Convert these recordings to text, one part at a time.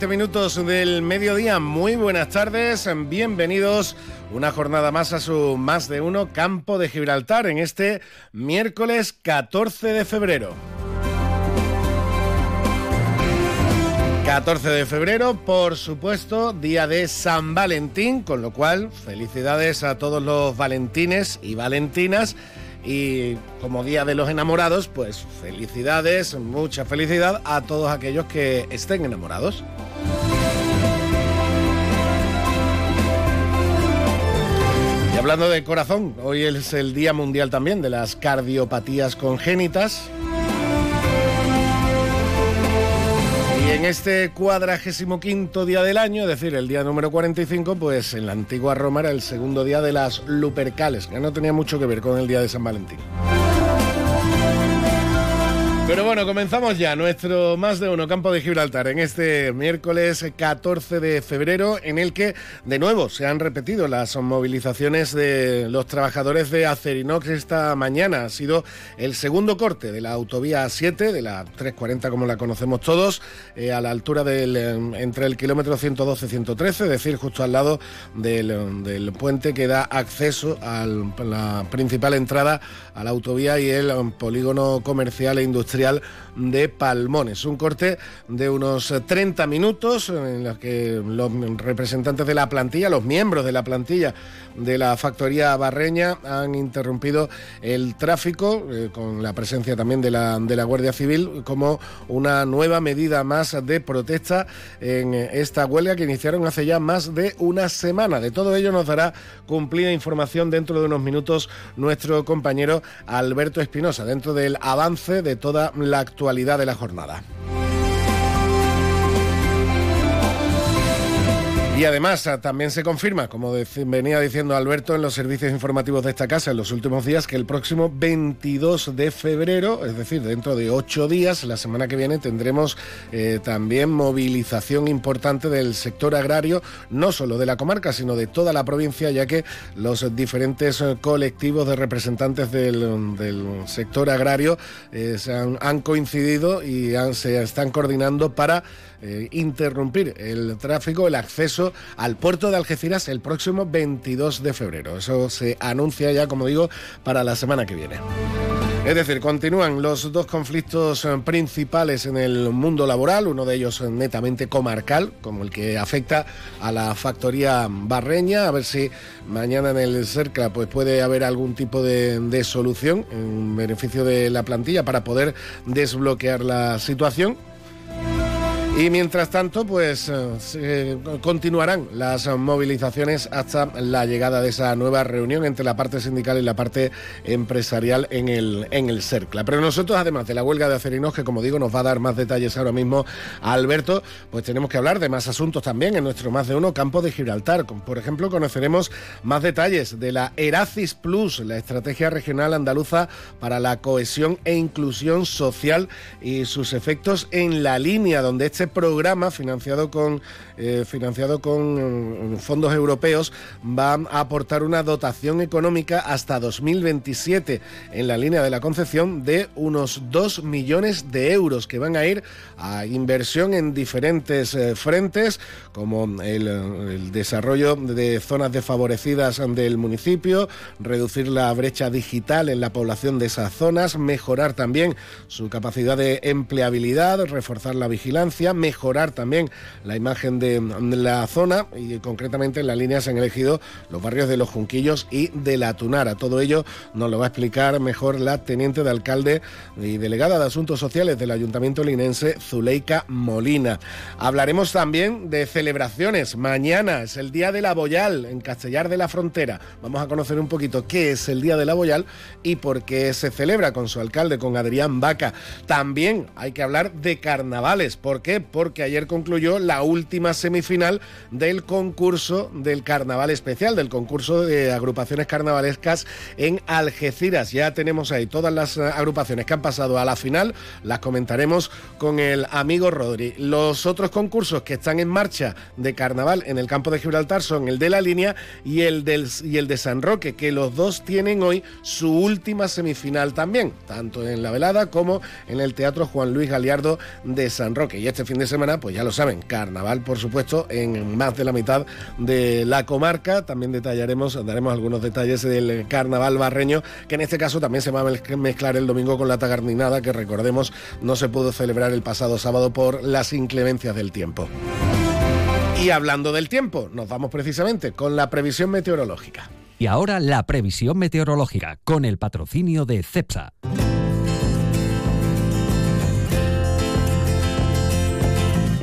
20 minutos del mediodía. Muy buenas tardes, bienvenidos una jornada más a su más de uno campo de Gibraltar en este miércoles 14 de febrero. 14 de febrero, por supuesto, día de San Valentín, con lo cual felicidades a todos los valentines y valentinas y como Día de los Enamorados, pues felicidades, mucha felicidad a todos aquellos que estén enamorados. Y hablando de corazón, hoy es el Día Mundial también de las Cardiopatías Congénitas. En este cuadragésimo quinto día del año, es decir, el día número 45, pues en la antigua Roma era el segundo día de las Lupercales, que no tenía mucho que ver con el día de San Valentín. Pero bueno, comenzamos ya nuestro más de uno campo de Gibraltar en este miércoles 14 de febrero, en el que de nuevo se han repetido las movilizaciones de los trabajadores de Acerinox esta mañana. Ha sido el segundo corte de la autovía 7, de la 340 como la conocemos todos, eh, a la altura del entre el kilómetro 112-113, es decir, justo al lado del, del puente que da acceso a la principal entrada a la autovía y el polígono comercial e industrial de Palmones. Un corte de unos 30 minutos en los que los representantes de la plantilla, los miembros de la plantilla de la factoría barreña han interrumpido el tráfico eh, con la presencia también de la, de la Guardia Civil como una nueva medida más de protesta en esta huelga que iniciaron hace ya más de una semana. De todo ello nos dará cumplida información dentro de unos minutos nuestro compañero Alberto Espinosa, dentro del avance de toda la actualidad de la jornada. Y además ah, también se confirma, como venía diciendo Alberto en los servicios informativos de esta casa en los últimos días, que el próximo 22 de febrero, es decir, dentro de ocho días, la semana que viene, tendremos eh, también movilización importante del sector agrario, no solo de la comarca, sino de toda la provincia, ya que los diferentes eh, colectivos de representantes del, sector agrario eh, se han, coincidido y se están coordinando para interrumpir el tráfico, el acceso al puerto de Algeciras el próximo 22 de febrero. Eso se anuncia ya, como digo, para la semana que viene. Es decir, continúan los dos conflictos eh, principales en el mundo laboral, uno de ellos netamente comarcal, como el que afecta a la factoría barreña, a ver si mañana en el CERCLA pues puede haber algún tipo de, de solución en beneficio de la plantilla para poder desbloquear la situación y mientras tanto, pues eh, continuarán las movilizaciones hasta la llegada de esa nueva reunión entre la parte sindical y la parte empresarial en el, en el CERCLA. Pero nosotros, además de la huelga de acerinos, que como digo nos va a dar más detalles ahora mismo a Alberto, pues tenemos que hablar de más asuntos también en nuestro más de uno campo de Gibraltar. Por ejemplo, conoceremos más detalles de la Eracis Plus, la estrategia regional andaluza para la cohesión e inclusión social y sus efectos en la línea donde este programa financiado con, eh, financiado con mm, fondos europeos va a aportar una dotación económica hasta 2027 en la línea de la Concepción de unos 2 millones de euros que van a ir a inversión en diferentes eh, frentes como el desarrollo de zonas desfavorecidas del municipio, reducir la brecha digital en la población de esas zonas, mejorar también su capacidad de empleabilidad, reforzar la vigilancia mejorar también la imagen de la zona y concretamente en la línea se han elegido los barrios de Los Junquillos y de La Tunara. Todo ello nos lo va a explicar mejor la teniente de alcalde y delegada de Asuntos Sociales del Ayuntamiento linense, Zuleika Molina. Hablaremos también de celebraciones. Mañana es el Día de la Boyal en Castellar de la Frontera. Vamos a conocer un poquito qué es el Día de la Boyal y por qué se celebra con su alcalde, con Adrián Vaca. También hay que hablar de carnavales. ¿Por qué? Porque ayer concluyó la última semifinal del concurso del carnaval especial, del concurso de agrupaciones carnavalescas en Algeciras. Ya tenemos ahí todas las eh, agrupaciones que han pasado a la final, las comentaremos con el amigo Rodri. Los otros concursos que están en marcha de carnaval en el campo de Gibraltar son el de la línea y el, del, y el de San Roque, que los dos tienen hoy su última semifinal también, tanto en la velada como en el Teatro Juan Luis Galiardo de San Roque. Y este fin de semana, pues ya lo saben, carnaval, por supuesto, en más de la mitad de la comarca. También detallaremos, daremos algunos detalles del carnaval barreño, que en este caso también se va a mezclar el domingo con la tagarninada, que recordemos no se pudo celebrar el pasado sábado por las inclemencias del tiempo. Y hablando del tiempo, nos vamos precisamente con la previsión meteorológica. Y ahora la previsión meteorológica con el patrocinio de CEPSA.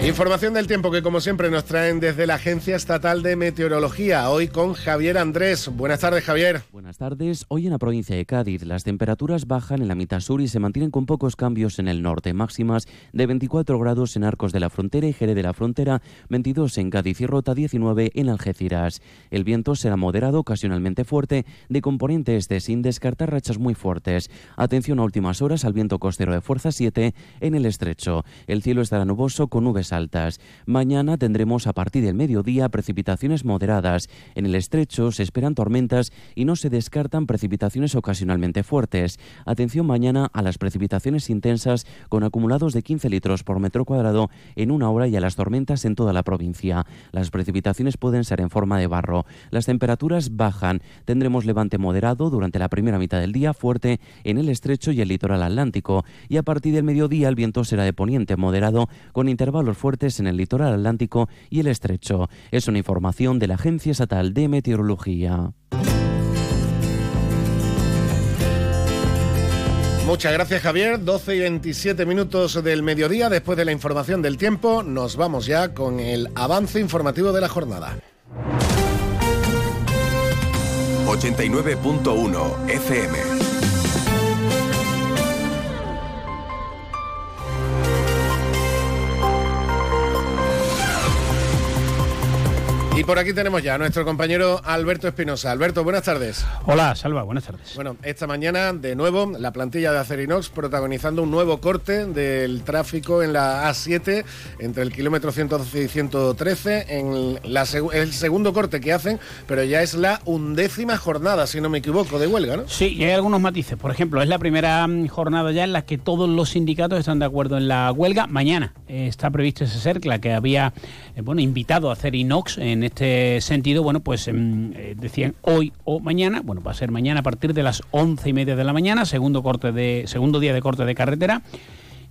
Información del tiempo que como siempre nos traen desde la Agencia Estatal de Meteorología, hoy con Javier Andrés. Buenas tardes Javier. Buenas tardes. Hoy en la provincia de Cádiz las temperaturas bajan en la mitad sur y se mantienen con pocos cambios en el norte, máximas de 24 grados en Arcos de la Frontera y Jerez de la Frontera, 22 en Cádiz y Rota, 19 en Algeciras. El viento será moderado, ocasionalmente fuerte, de componente este, sin descartar rachas muy fuertes. Atención a últimas horas al viento costero de fuerza 7 en el estrecho. El cielo estará nuboso con nubes altas. Mañana tendremos a partir del mediodía precipitaciones moderadas. En el estrecho se esperan tormentas y no se descartan precipitaciones ocasionalmente fuertes. Atención mañana a las precipitaciones intensas con acumulados de 15 litros por metro cuadrado en una hora y a las tormentas en toda la provincia. Las precipitaciones pueden ser en forma de barro. Las temperaturas bajan. Tendremos levante moderado durante la primera mitad del día, fuerte en el estrecho y el litoral atlántico. Y a partir del mediodía el viento será de poniente moderado con intervalos fuertes en el litoral atlántico y el estrecho. Es una información de la Agencia Estatal de Meteorología. Muchas gracias Javier, 12 y 27 minutos del mediodía después de la información del tiempo, nos vamos ya con el avance informativo de la jornada. 89.1 FM Y por aquí tenemos ya a nuestro compañero Alberto Espinosa. Alberto, buenas tardes. Hola, Salva, buenas tardes. Bueno, esta mañana, de nuevo, la plantilla de Acerinox protagonizando un nuevo corte del tráfico en la A7 entre el kilómetro 112 y 113, en el segundo corte que hacen, pero ya es la undécima jornada, si no me equivoco, de huelga, ¿no? Sí, y hay algunos matices. Por ejemplo, es la primera mm, jornada ya en la que todos los sindicatos están de acuerdo en la huelga. Mañana eh, está previsto ese CERCLA que había eh, bueno, invitado a Acerinox en este sentido, bueno, pues em, eh, decían hoy o mañana, bueno, va a ser mañana a partir de las once y media de la mañana, segundo corte de, segundo día de corte de carretera.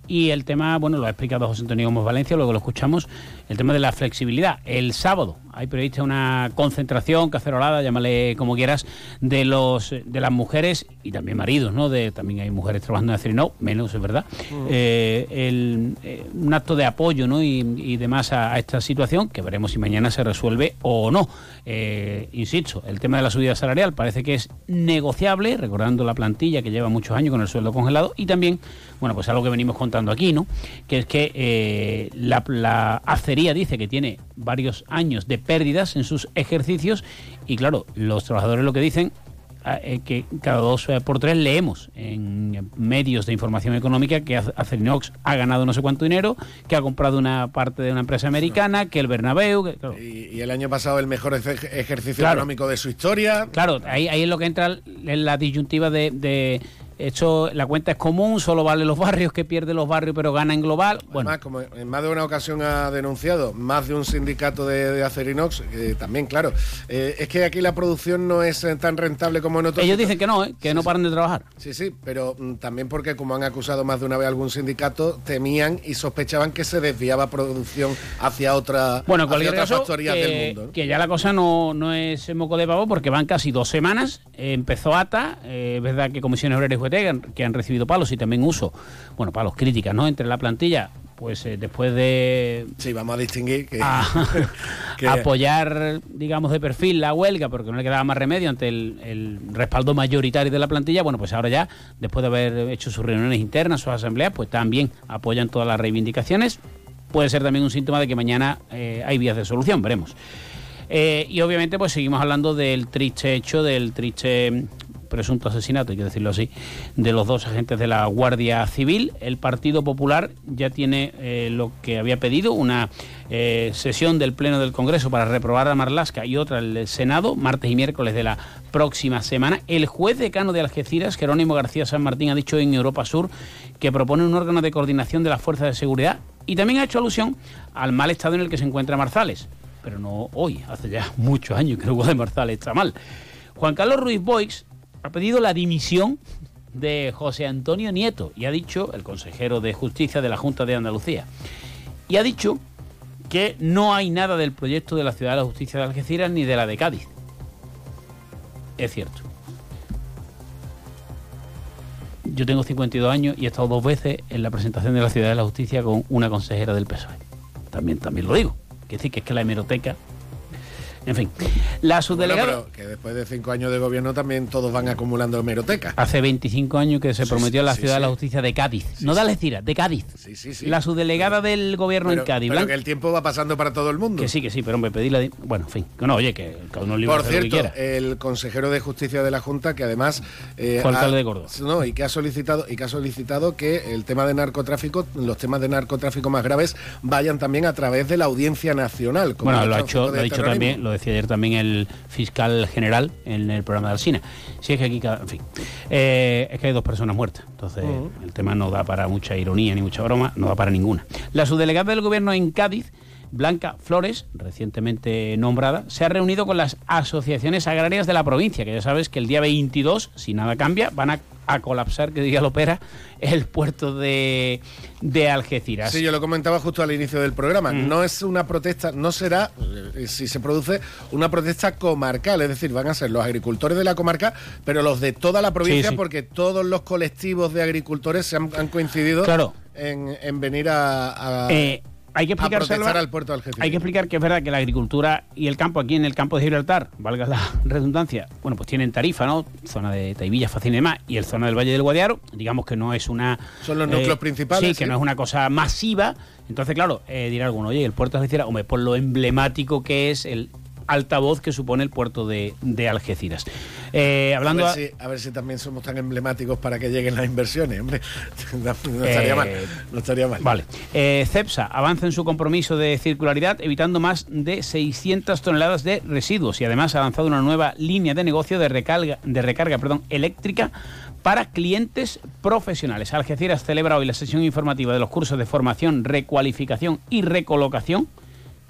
Y el tema, bueno, lo ha explicado José Antonio Gómez Valencia, luego lo escuchamos, el tema de la flexibilidad. El sábado hay prevista una concentración, cacerolada, llámale como quieras, de los de las mujeres y también maridos, ¿no? De, también hay mujeres trabajando en no menos, es verdad. Mm. Eh, eh, un acto de apoyo, ¿no? Y, demás a, esta situación, que veremos si mañana se resuelve o no. Eh, insisto, el tema de la subida salarial parece que es negociable, recordando la plantilla que lleva muchos años con el sueldo congelado, y también, bueno, pues algo que venimos contando aquí, ¿no? Que es que la, la acería dice que tiene varios años de pérdidas en sus ejercicios y claro, los trabajadores lo que dicen ah, es que cada dos eh, por tres leemos en medios de información económica que Acerinox ha ganado no sé cuánto dinero, que ha comprado una parte de una empresa americana, que el Bernabéu... y, el año pasado el mejor ejercicio económico de su historia. Claro, ahí, ahí es lo que entra en la disyuntiva de Esto, la cuenta es común, solo vale los barrios, que pierde los barrios, pero gana en global. Bueno, Además, como en más de una ocasión ha denunciado, más de un sindicato de, de Acerinox, que también, claro, eh, es que aquí la producción no es eh, tan rentable como en otros ellos dicen que no, ¿eh? que no paran de trabajar. Sí, sí, pero mm, también porque como han acusado más de una vez algún sindicato, temían y sospechaban que se desviaba producción hacia otra Bueno, en hacia cualquier otras caso, factorías que, del mundo. que ya la cosa no, no es moco de pavo porque van casi dos semanas. Eh, empezó ATA, eh, es verdad que Comisiones Obreras que han, recibido palos y también uso, bueno, palos críticas, ¿no? Entre la plantilla, pues eh, después de Sí, vamos a distinguir que, a- que- apoyar, digamos, de perfil la huelga, porque no le quedaba más remedio ante el, el respaldo mayoritario de la plantilla, bueno, pues ahora ya, después de haber hecho sus reuniones internas, sus asambleas, pues también apoyan todas las reivindicaciones. Puede ser también un síntoma de que mañana eh, hay vías de solución, veremos. Eh, y obviamente, pues seguimos hablando del triste hecho, del triste presunto asesinato, hay que decirlo así, de los dos agentes de la Guardia Civil. El Partido Popular ya tiene eh, lo que había pedido, una eh, sesión del Pleno del Congreso para reprobar a Marlasca y otra el Senado, martes y miércoles de la próxima semana. El juez decano de Algeciras, Jerónimo García San Martín, ha dicho en Europa Sur que propone un órgano de coordinación de las fuerzas de seguridad y también ha hecho alusión al mal estado en el que se encuentra Marzales. Pero no hoy, hace ya muchos años que el de Marzales está mal. Juan Carlos Ruiz Boix ha pedido la dimisión de José Antonio Nieto y ha dicho, el consejero de Justicia de la Junta de Andalucía, y ha dicho que no hay nada del proyecto de la Ciudad de la Justicia de Algeciras ni de la de Cádiz. Es cierto. Yo tengo 52 años y he estado dos veces en la presentación de la Ciudad de la Justicia con una consejera del PSOE. También, también lo digo. Que decir que es que la hemeroteca. En fin, la Bueno, subdelegada. pero que después de cinco años de gobierno también todos van acumulando hemeroteca. Hace 25 años que se Sí, prometió la sí, Ciudad de la sí. Justicia de Cádiz. no de Algeciras, de Cádiz. Sí, sí, sí. La subdelegada del gobierno Pero, en Cádiz. pero que el tiempo va pasando para todo el mundo. Que sí, que sí, pero hombre, pedirle. di- Bueno, en fin. Que no, oye, que cada uno libre Por hacer lo que cierto, quiera. el consejero de justicia de la Junta, que además eh, ha- de Córdoba. no, y que ha solicitado y que ha solicitado que el tema de narcotráfico, los temas de narcotráfico más graves, vayan también a través de la Audiencia Nacional. como Bueno, lo ha hecho, lo ha dicho terrorismo. también, lo decía ayer también el fiscal general en el programa de Alsina. Si es que aquí, cada- en fin, eh, es que hay dos personas muertas, entonces el tema no da para mucha ironía ni mucha broma, no da para ninguna. La subdelegada del gobierno en Cádiz, Blanca Flores, recientemente nombrada, se ha reunido con las asociaciones agrarias de la provincia, que ya sabes que el día 22, si nada cambia, van a, a colapsar, que diría Lopera, el puerto de, de Algeciras. Sí, yo lo comentaba justo al inicio del programa. Mm. No es una protesta, no será, eh, si se produce, una protesta comarcal. Es decir, van a ser los agricultores de la comarca, pero los de toda la provincia, Sí, sí. porque todos los colectivos de agricultores se han, han coincidido Claro. en, en venir a, a- Eh, hay que explicar, protestar Salva, al puerto de Algeciras. Hay que explicar que es verdad que la agricultura y el campo aquí en el campo de Gibraltar, valga la redundancia, bueno, pues tienen tarifa, ¿no? Zona de Taivilla, Facina y demás, y el zona del Valle del Guadiaro, digamos que no es una... eh, Son los núcleos principales, Sí, que sí. no es una cosa masiva. Entonces, claro, eh, dirá alguno, oye, el puerto de Algeciras, hombre, por lo emblemático que es el altavoz que supone el puerto de, de Algeciras. Eh, hablando... a, ver si, a ver si también somos tan emblemáticos para que lleguen las inversiones, hombre. No, no estaría Eh, mal. No estaría mal. Vale. Eh, CEPSA avanza en su compromiso de circularidad evitando más de 600 toneladas de residuos y además ha lanzado una nueva línea de negocio de recarga, de recarga perdón, eléctrica para clientes profesionales. Algeciras celebra hoy la sesión informativa de los cursos de formación, recualificación y recolocación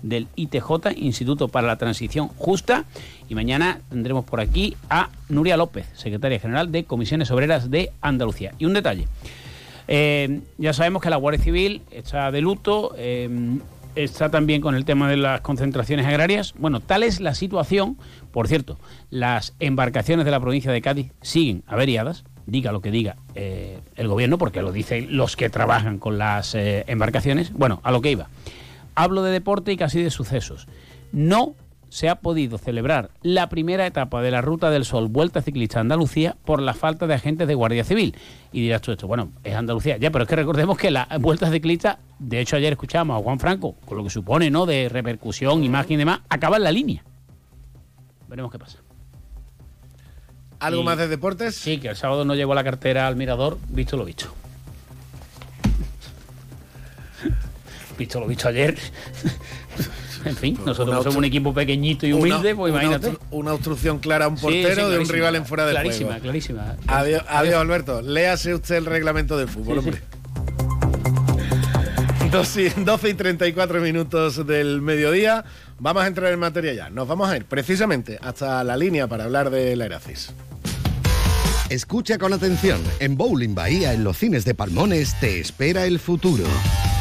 del ITJ, Instituto para la Transición Justa. Y mañana tendremos por aquí a Nuria López, secretaria general de Comisiones Obreras de Andalucía. Y un detalle. Eh, ya sabemos que la Guardia Civil está de luto, eh, está también con el tema de las concentraciones agrarias. Bueno, tal es la situación. Por cierto, las embarcaciones de la provincia de Cádiz siguen averiadas, diga lo que diga eh, el gobierno, porque lo dicen los que trabajan con las embarcaciones. Bueno, a lo que iba. Hablo de deporte y casi de sucesos. No se ha podido celebrar la primera etapa de la Ruta del Sol Vuelta Ciclista a Andalucía por la falta de agentes de Guardia Civil. Y dirás tú esto, bueno, es Andalucía. Ya, pero es que recordemos que la Vuelta Ciclista, de hecho ayer escuchábamos a Juan Franco, con lo que supone, ¿no?, de repercusión, imagen y demás, acaba en la línea. Veremos qué pasa. ¿Algo y- más de deportes? Sí, que el sábado no llegó la cartera al mirador, visto lo visto. Visto lo visto ayer. En fin, nosotros somos un equipo pequeñito y humilde, pues imagínate. Una, obstrucción clara a un portero de un rival en fuera de clarísima, Clarísima, Adiós, adiós, Alberto. Léase usted el reglamento del fútbol, hombre. 12 y 34 minutos del mediodía. Vamos a entrar en materia ya. Nos vamos a ir precisamente hasta la línea para hablar de la Eracis. Escucha con atención. En Bowling Bahía, en los cines de Palmones, te espera el futuro.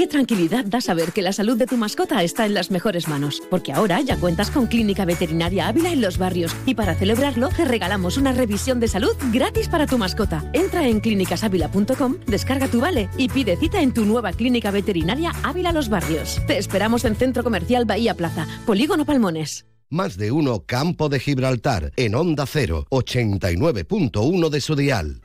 Qué tranquilidad da saber que la salud de tu mascota está en las mejores manos, porque ahora ya cuentas con Clínica Veterinaria Ávila en los barrios y para celebrarlo te regalamos una revisión de salud gratis para tu mascota. Entra en clínicasávila.com, descarga tu vale y pide cita en tu nueva Clínica Veterinaria Ávila Los Barrios. Te esperamos en Centro Comercial Bahía Plaza, Polígono Palmones. Más de uno Campo de Gibraltar en Onda 0, 89.1 de su dial.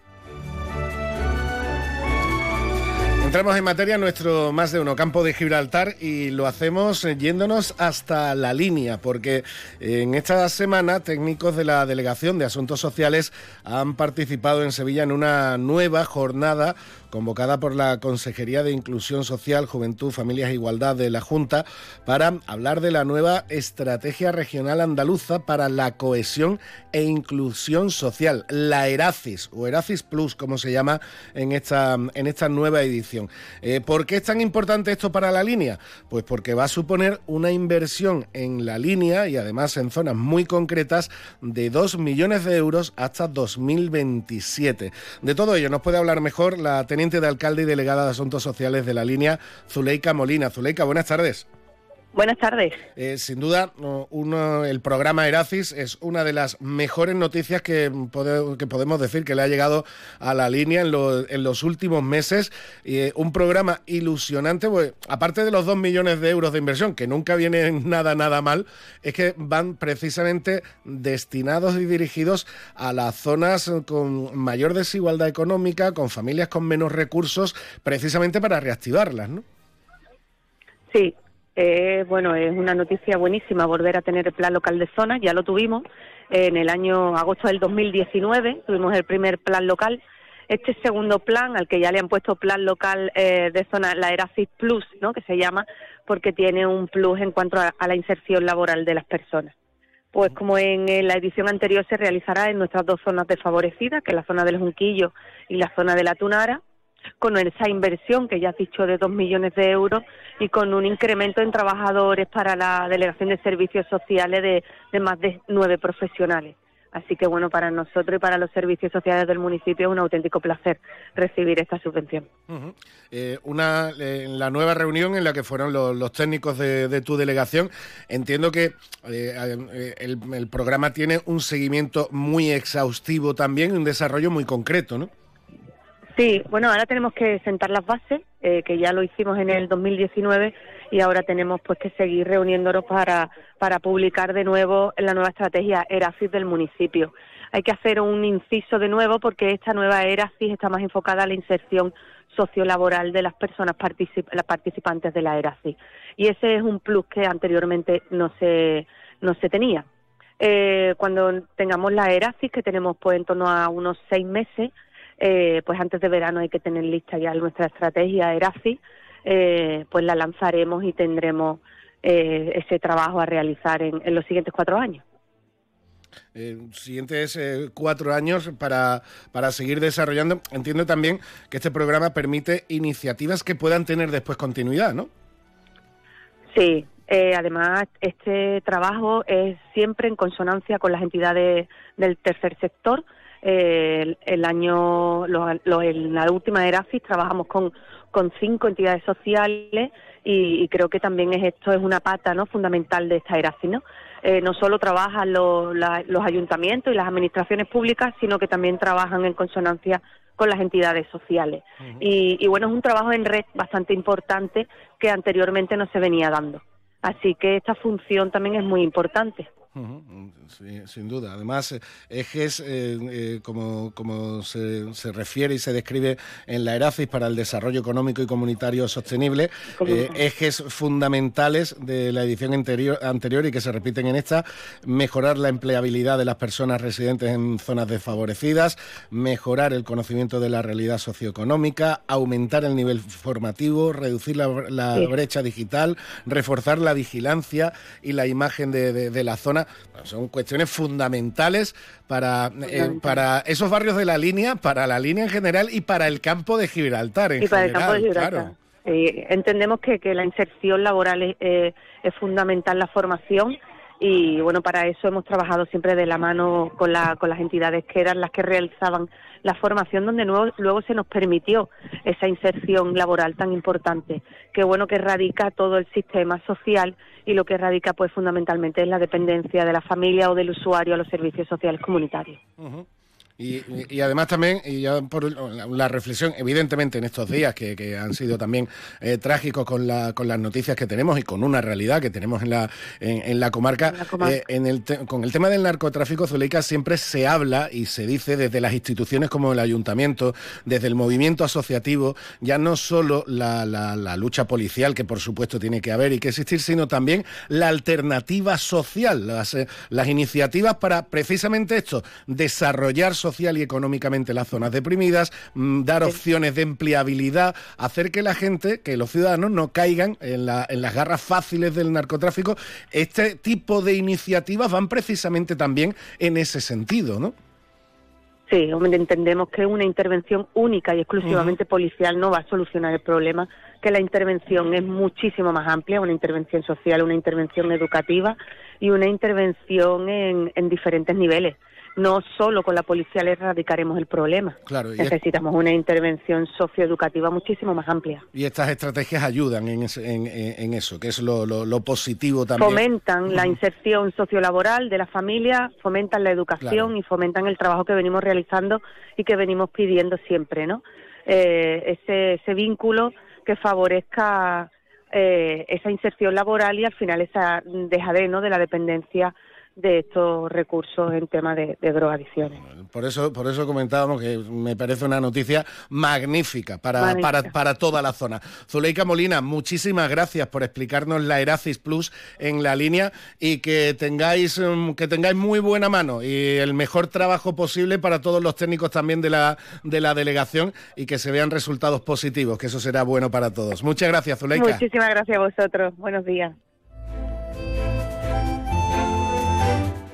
Entramos en materia nuestro más de uno campo de Gibraltar y lo hacemos yéndonos hasta la línea, porque en esta semana técnicos de la Delegación de Asuntos Sociales han participado en Sevilla en una nueva jornada convocada por la Consejería de Inclusión Social, Juventud, Familias e Igualdad de la Junta para hablar de la nueva Estrategia Regional Andaluza para la Cohesión e Inclusión Social, la ERACIS o ERACIS Plus, como se llama en esta, en esta nueva edición. Eh, ¿Por qué es tan importante esto para la línea? Pues porque va a suponer una inversión en la línea y además en zonas muy concretas de 2 millones de euros hasta 2027. De todo ello nos puede hablar mejor la teniente de alcalde y delegada de Asuntos Sociales de la línea, Zuleika Molina. Zuleika, buenas tardes. Buenas tardes. Eh, sin duda, uno, el programa Eracis es una de las mejores noticias que, que podemos decir que le ha llegado a la línea en, en los últimos meses. Eh, un programa ilusionante, pues, aparte de los dos millones de euros de inversión, que nunca vienen nada, nada mal, es que van precisamente destinados y dirigidos a las zonas con mayor desigualdad económica, con familias con menos recursos, precisamente para reactivarlas, ¿no? Sí, eh, bueno, es una noticia buenísima volver a tener el plan local de zona, ya lo tuvimos en el año agosto del 2019, tuvimos el primer plan local. Este segundo plan, al que ya le han puesto plan local eh, de zona, la ERACIS Plus, ¿no? que se llama, porque tiene un plus en cuanto a, la inserción laboral de las personas. Pues como en, en, la edición anterior se realizará en nuestras dos zonas desfavorecidas, que es la zona del Junquillo y la zona de la Tunara, con esa inversión que ya has dicho de dos millones de euros y con un incremento en trabajadores para la Delegación de Servicios Sociales de, más de nueve profesionales. Así que bueno, para nosotros y para los servicios sociales del municipio es un auténtico placer recibir esta subvención. Eh, una, en la nueva reunión en la que fueron los, técnicos de, tu delegación, entiendo que eh, el, el programa tiene un seguimiento muy exhaustivo también y un desarrollo muy concreto, ¿no? Sí, bueno, ahora tenemos que sentar las bases, eh, que ya lo hicimos en el 2019 y ahora tenemos pues que seguir reuniéndonos para, para publicar de nuevo la nueva estrategia ERACIS del municipio. Hay que hacer un inciso de nuevo porque esta nueva ERACIS está más enfocada a la inserción sociolaboral de las personas las participantes de la ERACIS. Y ese es un plus que anteriormente no se, no se tenía. Eh, cuando tengamos la ERACIS, que tenemos pues en torno a unos seis meses, eh, pues antes de verano hay que tener lista ya nuestra estrategia ERAFI, eh, pues la lanzaremos y tendremos eh, ese trabajo a realizar en, los siguientes cuatro años. siguientes cuatro años para, para seguir desarrollando. Entiendo también que este programa permite iniciativas que puedan tener después continuidad, ¿no? Sí, además este trabajo es siempre en consonancia con las entidades del tercer sector el, año, en la última ERAFIS trabajamos con, con cinco entidades sociales y, creo que también es esto es una pata no fundamental de esta ERAFIS, ¿no? Eh, no solo trabajan los, los ayuntamientos y las administraciones públicas, sino que también trabajan en consonancia con las entidades sociales. y, y bueno, es un trabajo en red bastante importante que anteriormente no se venía dando. Así que esta función también es muy importante. Sin duda. Además, eh, ejes, eh, eh, como, como se, refiere y se describe en la ERACIS para el desarrollo económico y comunitario sostenible, ejes fundamentales de la edición anterior, anterior y que se repiten en esta, mejorar la empleabilidad de las personas residentes en zonas desfavorecidas, mejorar el conocimiento de la realidad socioeconómica, aumentar el nivel formativo, reducir la, brecha digital, reforzar la vigilancia y la imagen de la zona son cuestiones fundamentales para, eh, para esos barrios de la línea, para la línea en general y para el campo de Gibraltar en y para el campo de Gibraltar. Eh, entendemos que, que, la inserción laboral es, eh, es fundamental, la formación y bueno, para eso hemos trabajado siempre de la mano con, la, con las entidades que eran las que realizaban la formación donde nuevo, luego se nos permitió esa inserción laboral tan importante. Qué bueno que radica todo el sistema social y lo que radica pues fundamentalmente es la dependencia de la familia o del usuario a los servicios sociales comunitarios. Y, además también, y ya por la reflexión, evidentemente en estos días que, han sido también eh, trágicos con, la, con las noticias que tenemos y con una realidad que tenemos en la, en, la comarca, eh, en el con el tema del narcotráfico, Zuleika, siempre se habla y se dice desde las instituciones como el ayuntamiento, desde el movimiento asociativo, ya no solo la, la, lucha policial, que por supuesto tiene que haber y que existir, sino también la alternativa social, las, eh, las iniciativas para precisamente esto, desarrollar social y económicamente las zonas deprimidas, mm, dar opciones de empleabilidad, hacer que la gente, que los ciudadanos no caigan en, las garras fáciles del narcotráfico. Este tipo de iniciativas van precisamente también en ese sentido, ¿no? Sí, entendemos que una intervención única y exclusivamente policial no va a solucionar el problema, que la intervención es muchísimo más amplia, una intervención social, una intervención educativa y una intervención en diferentes niveles no solo con la policía le erradicaremos el problema. Claro, Necesitamos una intervención socioeducativa muchísimo más amplia. Y estas estrategias ayudan en, eso, que es lo, positivo también. Fomentan la inserción sociolaboral de la familia, fomentan la educación y fomentan el trabajo que venimos realizando y que venimos pidiendo siempre, ¿no? Eh, ese, vínculo que favorezca eh, esa inserción laboral y al final esa dejadez de la dependencia de estos recursos en tema de, drogadicciones. Por eso, por eso comentábamos que me parece una noticia magnífica para, para, para, toda la zona. Zuleika Molina, muchísimas gracias por explicarnos la Eracis Plus en la línea y que tengáis, mm, que tengáis muy buena mano y el mejor trabajo posible para todos los técnicos también de la, de la delegación y que se vean resultados positivos, que eso será bueno para todos. Muchas gracias, Zuleika. Muchísimas gracias a vosotros. Buenos días.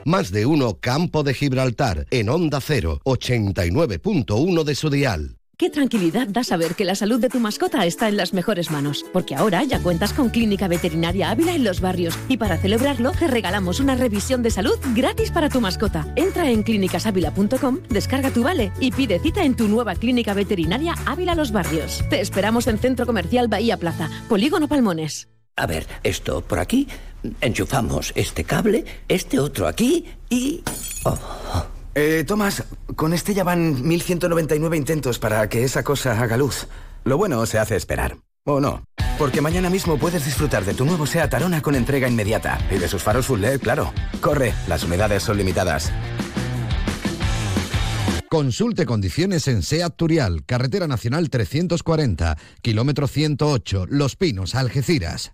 Más de uno Campo de Gibraltar en Onda 0, 89.1 de su dial. Qué tranquilidad da saber que la salud de tu mascota está en las mejores manos, porque ahora ya cuentas con Clínica Veterinaria Ávila en los barrios y para celebrarlo te regalamos una revisión de salud gratis para tu mascota. Entra en clínicasávila.com, descarga tu vale y pide cita en tu nueva Clínica Veterinaria Ávila Los Barrios. Te esperamos en Centro Comercial Bahía Plaza, Polígono Palmones. A ver, esto por aquí, enchufamos este cable, este otro aquí y... Oh. Eh, Tomás, con este ya van 1199 intentos para que esa cosa haga luz. Lo bueno se hace esperar. ¿O no? Porque mañana mismo puedes disfrutar de tu nuevo SEAT Arona con entrega inmediata. Y de sus faros full LED, claro. Corre, las unidades son limitadas. Consulte condiciones en SEAT Turial, Carretera Nacional 340, kilómetro 108, Los Pinos, Algeciras.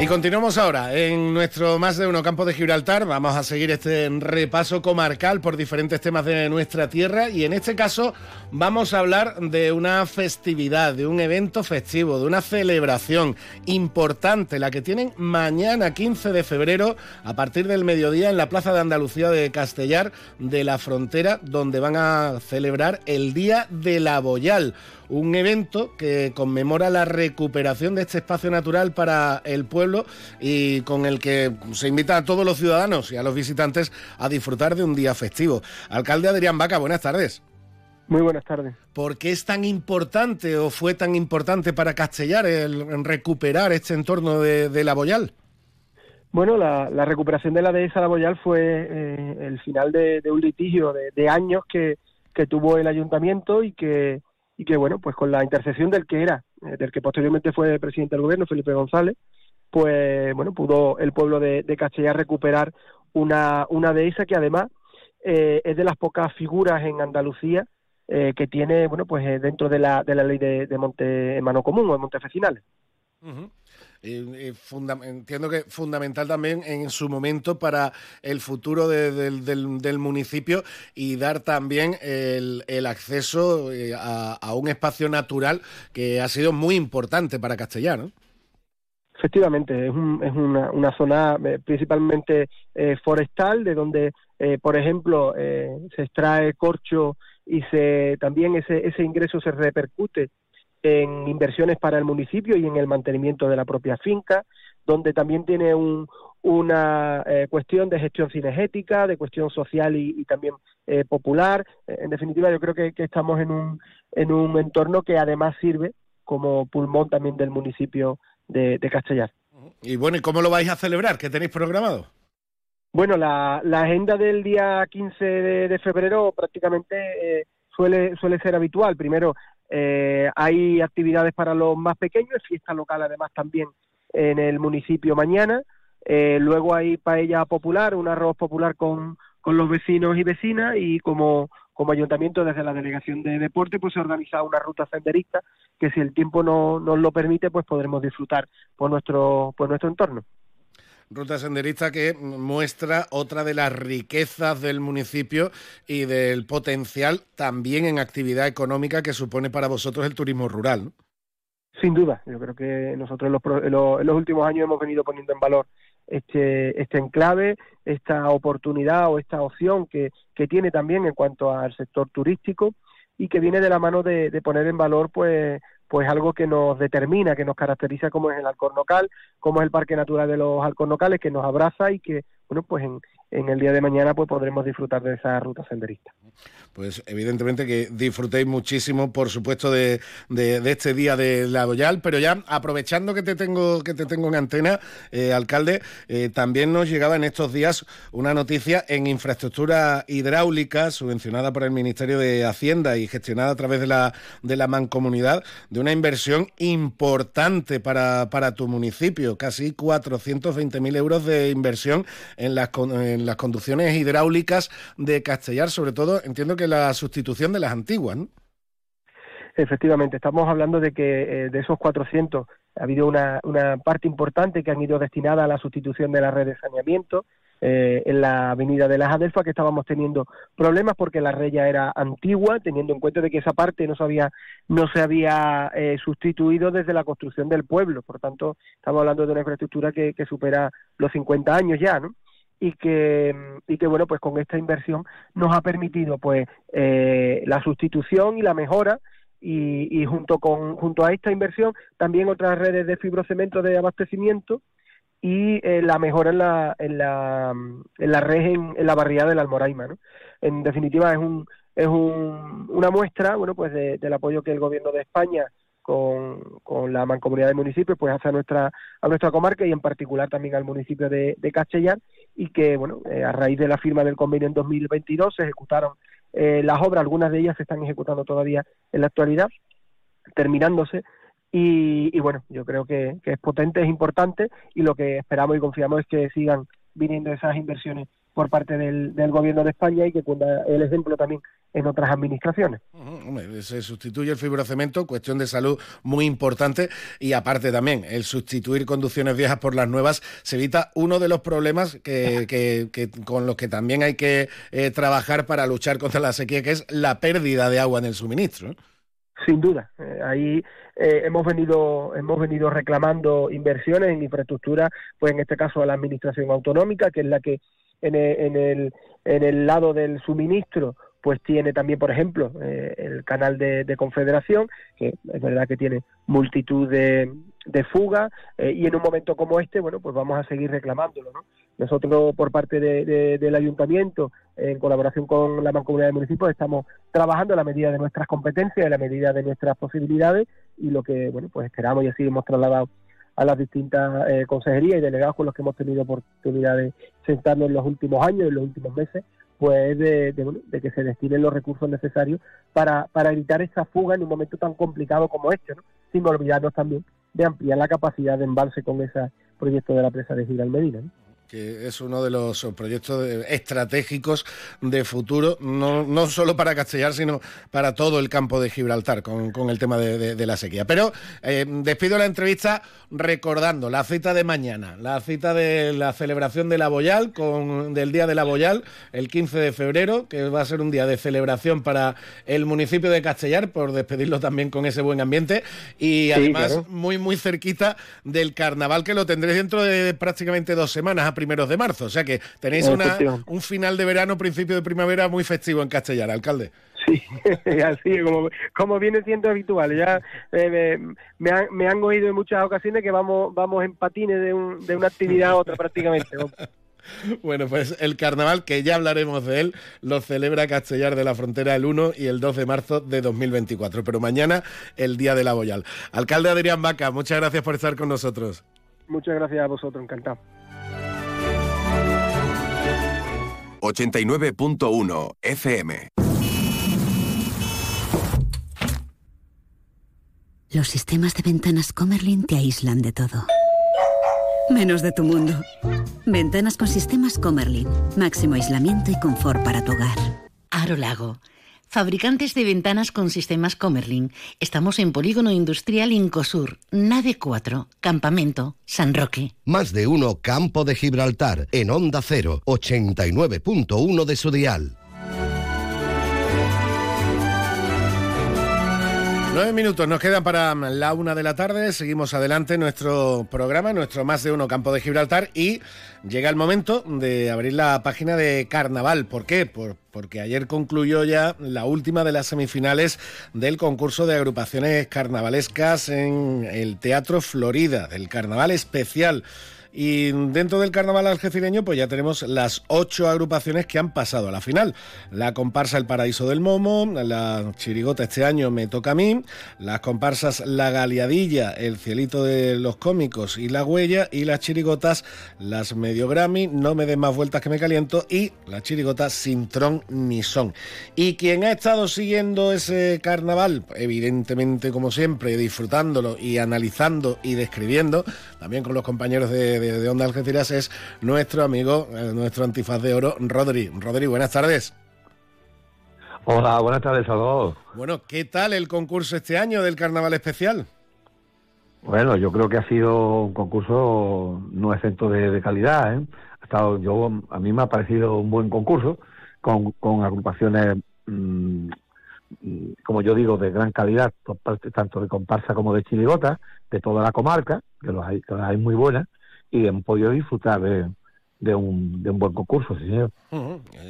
Y continuamos ahora en nuestro más de uno campo de Gibraltar. Vamos a seguir este repaso comarcal por diferentes temas de nuestra tierra y en este caso vamos a hablar de una festividad, de un evento festivo, de una celebración importante, la que tienen mañana 15 de febrero a partir del mediodía en la Plaza de Andalucía de Castellar de la Frontera, donde van a celebrar el Día de la Boyal un evento que conmemora la recuperación de este espacio natural para el pueblo y con el que se invita a todos los ciudadanos y a los visitantes a disfrutar de un día festivo. Alcalde Adrián Vaca, buenas tardes. Muy buenas tardes. ¿Por qué es tan importante o fue tan importante para Castellar el, recuperar este entorno de, la Boyal? Bueno, la, recuperación de la dehesa La Boyal fue eh, el final de, un litigio de, años que, tuvo el ayuntamiento y que, y que, bueno, pues con la intercesión del que era, eh, del que posteriormente fue presidente del gobierno, Felipe González, pues, bueno, pudo el pueblo de, Castellar recuperar una, una dehesa que además eh, es de las pocas figuras en Andalucía eh, que tiene, bueno, pues eh, dentro de la, de la ley de, Monte en mano común o de Montes Vecinales. Entiendo que fundamental también en su momento para el futuro del, municipio y dar también el, acceso eh, a, un espacio natural que ha sido muy importante para Castellano. Efectivamente, es, es una, una, zona principalmente forestal, de donde, por ejemplo, se extrae corcho y se, también ese, ese ingreso se repercute en inversiones para el municipio y en el mantenimiento de la propia finca, donde también tiene un, una eh, cuestión de gestión cinegética, de cuestión social y, también eh, popular. En definitiva, yo creo que, estamos en un, en un entorno que además sirve como pulmón también del municipio de, de Castellar. Y bueno, ¿y cómo lo vais a celebrar? ¿Qué tenéis programado? Bueno, la, la agenda del día 15 de, febrero prácticamente eh, suele, suele ser habitual. Primero, eh, hay actividades para los más pequeños, fiesta local además también en el municipio mañana. Eh, luego hay paella popular, un arroz popular con, con los vecinos y vecinas y como, como ayuntamiento desde la delegación de deporte pues se ha organizado una ruta senderista que si el tiempo no nos lo permite pues podremos disfrutar por nuestro, por nuestro entorno. Ruta Senderista que muestra otra de las riquezas del municipio y del potencial también en actividad económica que supone para vosotros el turismo rural. Sin duda, yo creo que nosotros en los, últimos años hemos venido poniendo en valor este, este enclave, esta oportunidad o esta opción que, tiene también en cuanto al sector turístico y que viene de la mano de poner en valor pues pues algo que nos determina, que nos caracteriza como es el alcornocal, como es el Parque Natural de los Alcornocales, que nos abraza y que, bueno, pues en, en el día de mañana pues podremos disfrutar de esa ruta senderista. Pues evidentemente que disfrutéis muchísimo, por supuesto, de, este día de la Boyal, pero ya aprovechando que te tengo, que te tengo en antena, eh, alcalde, eh, también nos llegaba en estos días una noticia en infraestructura hidráulica subvencionada por el Ministerio de Hacienda y gestionada a través de la, de la mancomunidad, de una inversión importante para, para tu municipio, casi 420.000 euros de inversión en las, las conducciones hidráulicas de Castellar, sobre todo entiendo que la sustitución de las antiguas, ¿no? Efectivamente, estamos hablando de que eh, de esos 400 ha habido una, una, parte importante que han ido destinada a la sustitución de la red de saneamiento eh, en la avenida de las Adelfas, que estábamos teniendo problemas porque la red ya era antigua, teniendo en cuenta de que esa parte no se había, no se había eh, sustituido desde la construcción del pueblo. Por tanto, estamos hablando de una infraestructura que, que supera los 50 años ya, ¿no? Y que, y que bueno, pues con esta inversión nos ha permitido pues eh, la sustitución y la mejora y, y, junto con junto a esta inversión también otras redes de fibrocemento de abastecimiento y eh, la mejora en la en la, en la red en, la barriada del Almoraima ¿no? en definitiva es un es un, una muestra bueno pues del apoyo que el gobierno de España con, la mancomunidad de municipios pues hacia nuestra a nuestra comarca y en particular también al municipio de, Castellar y que bueno eh, a raíz de la firma del convenio en 2022 se ejecutaron eh, las obras algunas de ellas se están ejecutando todavía en la actualidad terminándose y, bueno yo creo que es potente es importante y lo que esperamos y confiamos es que sigan viniendo esas inversiones por parte del, del, gobierno de España y que cuenta el ejemplo también en otras administraciones. se sustituye el fibrocemento, cuestión de salud muy importante y aparte también el sustituir conducciones viejas por las nuevas se evita uno de los problemas que, que, con los que también hay que eh, trabajar para luchar contra la sequía, que es la pérdida de agua en el suministro. Sin duda, eh, ahí eh, hemos venido hemos venido reclamando inversiones en infraestructura, pues en este caso a la administración autonómica, que es la que en el, en el, en el lado del suministro pues tiene también, por ejemplo, eh, el canal de, Confederación, que es verdad que tiene multitud de, de fugas, eh, y en un momento como este, bueno, pues vamos a seguir reclamándolo, ¿no? Nosotros, por parte del ayuntamiento, en colaboración con la Mancomunidad de Municipios, estamos trabajando a la medida de nuestras competencias, a la medida de nuestras posibilidades, y lo que, bueno, pues esperamos y así hemos trasladado a las distintas eh, consejerías y delegados con los que hemos tenido oportunidad de sentarnos en los últimos años, en los últimos meses, pues de, de, que se destinen los recursos necesarios para, para evitar esa fuga en un momento tan complicado como este, ¿no? sin olvidarnos también de ampliar la capacidad de embalse con ese proyecto de la presa de Giral Medina. ¿no? Que es uno de los proyectos estratégicos de futuro, no, no solo para Castellar, sino para todo el campo de Gibraltar, con, el tema de, la sequía. Pero eh, despido la entrevista recordando la cita de mañana, la cita de la celebración de la Boyal, con, del Día de la Boyal, el 15 de febrero, que va a ser un día de celebración para el municipio de Castellar, por despedirlo también con ese buen ambiente, y además muy, muy cerquita del carnaval, que lo tendréis dentro de prácticamente dos semanas, primeros de marzo. O sea que tenéis una, un final de verano, principio de primavera muy festivo en Castellar, alcalde. Sí, así como, como viene siendo habitual. Ya eh, me, han, me han oído en muchas ocasiones que vamos, vamos en patines de, un, de una actividad a otra prácticamente. Bueno, pues el carnaval, que ya hablaremos de él, lo celebra Castellar de la Frontera el 1 y el 2 de marzo de 2024. Pero mañana, el Día de la Boyal. Alcalde Adrián Vaca, muchas gracias por estar con nosotros. Muchas gracias a vosotros, encantado. 89.1 FM. Los sistemas de ventanas Comerlin te aíslan de todo. Menos de tu mundo. Ventanas con sistemas Comerlin. Máximo aislamiento y confort para tu hogar. Aro Lago Fabricantes de ventanas con sistemas Comerlin. Estamos en Polígono Industrial Incosur, Nave 4, Campamento, San Roque. Más de uno Campo de Gibraltar, en Onda 0, 89.1 de su dial. Nueve minutos nos quedan para la una de la tarde. Seguimos adelante nuestro programa, nuestro más de uno campo de Gibraltar y llega el momento de abrir la página de Carnaval. ¿Por qué? porque ayer concluyó ya la última de las semifinales del concurso de agrupaciones carnavalescas en el Teatro Florida, del Carnaval Especial. Y dentro del carnaval algecireño, pues ya tenemos las ocho agrupaciones que han pasado a la final. La comparsa El Paraíso del Momo, la chirigota este año me toca a mí, las comparsas La Galeadilla, El Cielito de los Cómicos y La Huella, y las chirigotas Las Medio Grammy, No me den más vueltas que me caliento, y la chirigota Sin Tron ni Son. Y quien ha estado siguiendo ese carnaval, evidentemente como siempre, disfrutándolo y analizando y describiendo, también con los compañeros de de, Onda Algeciras es nuestro amigo, eh, nuestro antifaz de oro, Rodri. Rodri, buenas tardes. Hola, buenas tardes a todos. Bueno, ¿qué tal el concurso este año del Carnaval Especial? Bueno, yo creo que ha sido un concurso no exento de, calidad. ¿eh? Ha estado, yo, a mí me ha parecido un buen concurso con, con agrupaciones, como yo digo, de gran calidad, tanto de comparsa como de chirigota, de toda la comarca, que los hay, que los hay muy buenas y hemos podido disfrutar de, un, de un buen concurso, señor.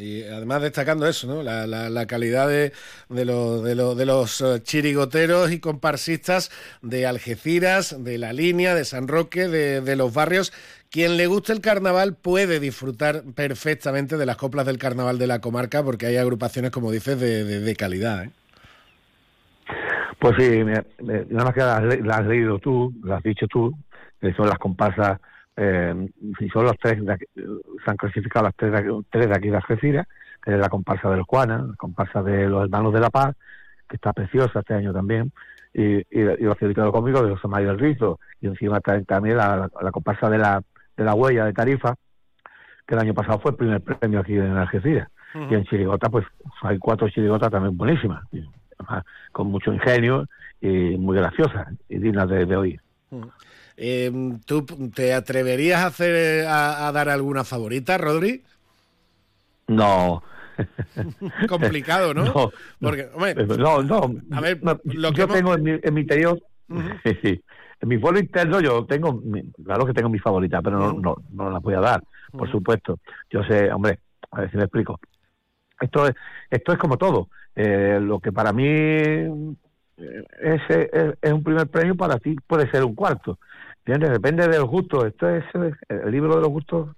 Y además destacando eso, ¿no? La, calidad de, de, de, de, los eh, chirigoteros y comparsistas de Algeciras, de La Línea, de San Roque, de, los barrios. Quien le guste el carnaval puede disfrutar perfectamente de las coplas del carnaval de la comarca porque hay agrupaciones, como dices, de, calidad. ¿eh? Pues sí, nada más que las, has leído tú, las has dicho tú, que son las comparsas eh, son los tres, se han clasificado las tres, tres de aquí de Algeciras, que es la comparsa del Juana, la comparsa de los Hermanos de la Paz, que está preciosa este año también, y, y, y los ciudadanos conmigo de José María del Rizo, y encima también la, comparsa de la, de la Huella de Tarifa, que el año pasado fue el primer premio aquí en Algeciras. Y en Chirigota, pues hay cuatro chirigotas también buenísimas, con mucho ingenio y muy graciosas y dignas de, de oír. Em, ¿Tú te atreverías a hacer a, dar alguna favorita, Rodri? No. Complicado, ¿no? No, Porque, no, no. A ver, lo que yo tengo en mi, en mi interior, en mi foro interno yo tengo, claro que tengo mi favorita, pero no, no, no la voy a dar, por supuesto. Yo sé, hombre, a ver si me explico. esto es, esto es como todo. Eh, lo que para mí eh, es, es, un primer premio, para ti puede ser un cuarto. Depende de los gustos. Esto es el libro de los gustos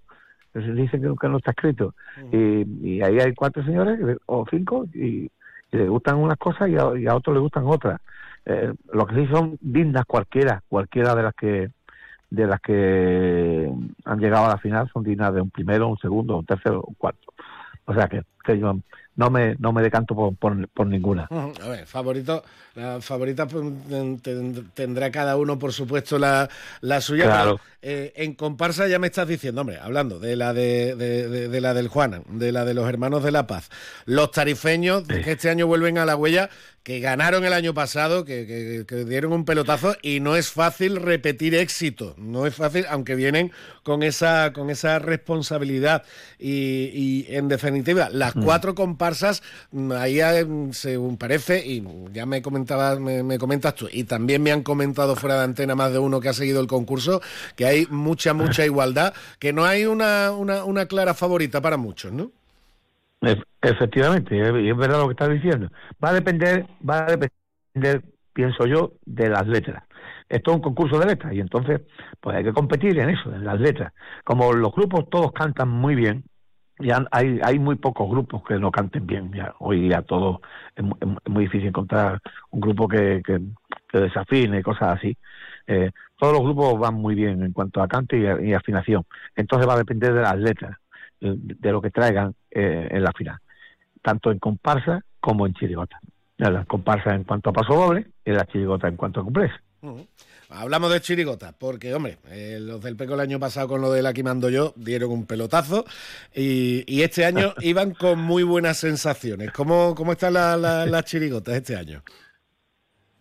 dice que, no está escrito. y, ahí hay cuatro señores o cinco y, les gustan unas cosas y a, otros les gustan otras. Eh, lo que sí son dignas cualquiera, cualquiera de las que de las que han llegado a la final son dignas de un primero, un segundo, un tercero, un cuarto. O sea que, que yo no me, no me decanto por, por, ninguna. A ver, favorito, la favorita pues, tendrá cada uno, por supuesto, la, la suya. Claro. Eh, en comparsa ya me estás diciendo, hombre, hablando de la de, de, la del Juana, de la de los hermanos de la paz, los tarifeños que este año vuelven a la huella, que ganaron el año pasado, que, dieron un pelotazo y no es fácil repetir éxito, no es fácil, aunque vienen con esa, con esa responsabilidad y, en definitiva, las mm. cuatro comparsas, mm, ahí según parece, y ya me comentabas, me, comentas tú, y también me han comentado fuera de antena más de uno que ha seguido el concurso, que hay mucha, mucha igualdad, que no hay una, una, una clara favorita para muchos, ¿no? Efectivamente, y es verdad lo que estás diciendo. Va a depender, va a depender, pienso yo, de las letras. Esto es un concurso de letras y entonces pues hay que competir en eso, en las letras. Como los grupos todos cantan muy bien, ya hay, hay muy pocos grupos que no canten bien. Ya, hoy ya todo es, muy difícil encontrar un grupo que, que, desafine y cosas así. Eh, todos los grupos van muy bien en cuanto a cante y, afinación. Entonces va a depender de las letras, de, lo que traigan eh, en la final, tanto en comparsa como en chirigota. La comparsa en cuanto a paso doble y la chirigota en cuanto a cumples. Hablamos de chirigota, porque, hombre, eh, los del PECO el año pasado con lo de la que mando yo dieron un pelotazo y, este año iban con muy buenas sensaciones. ¿Cómo, cómo están las la, chirigotas este año?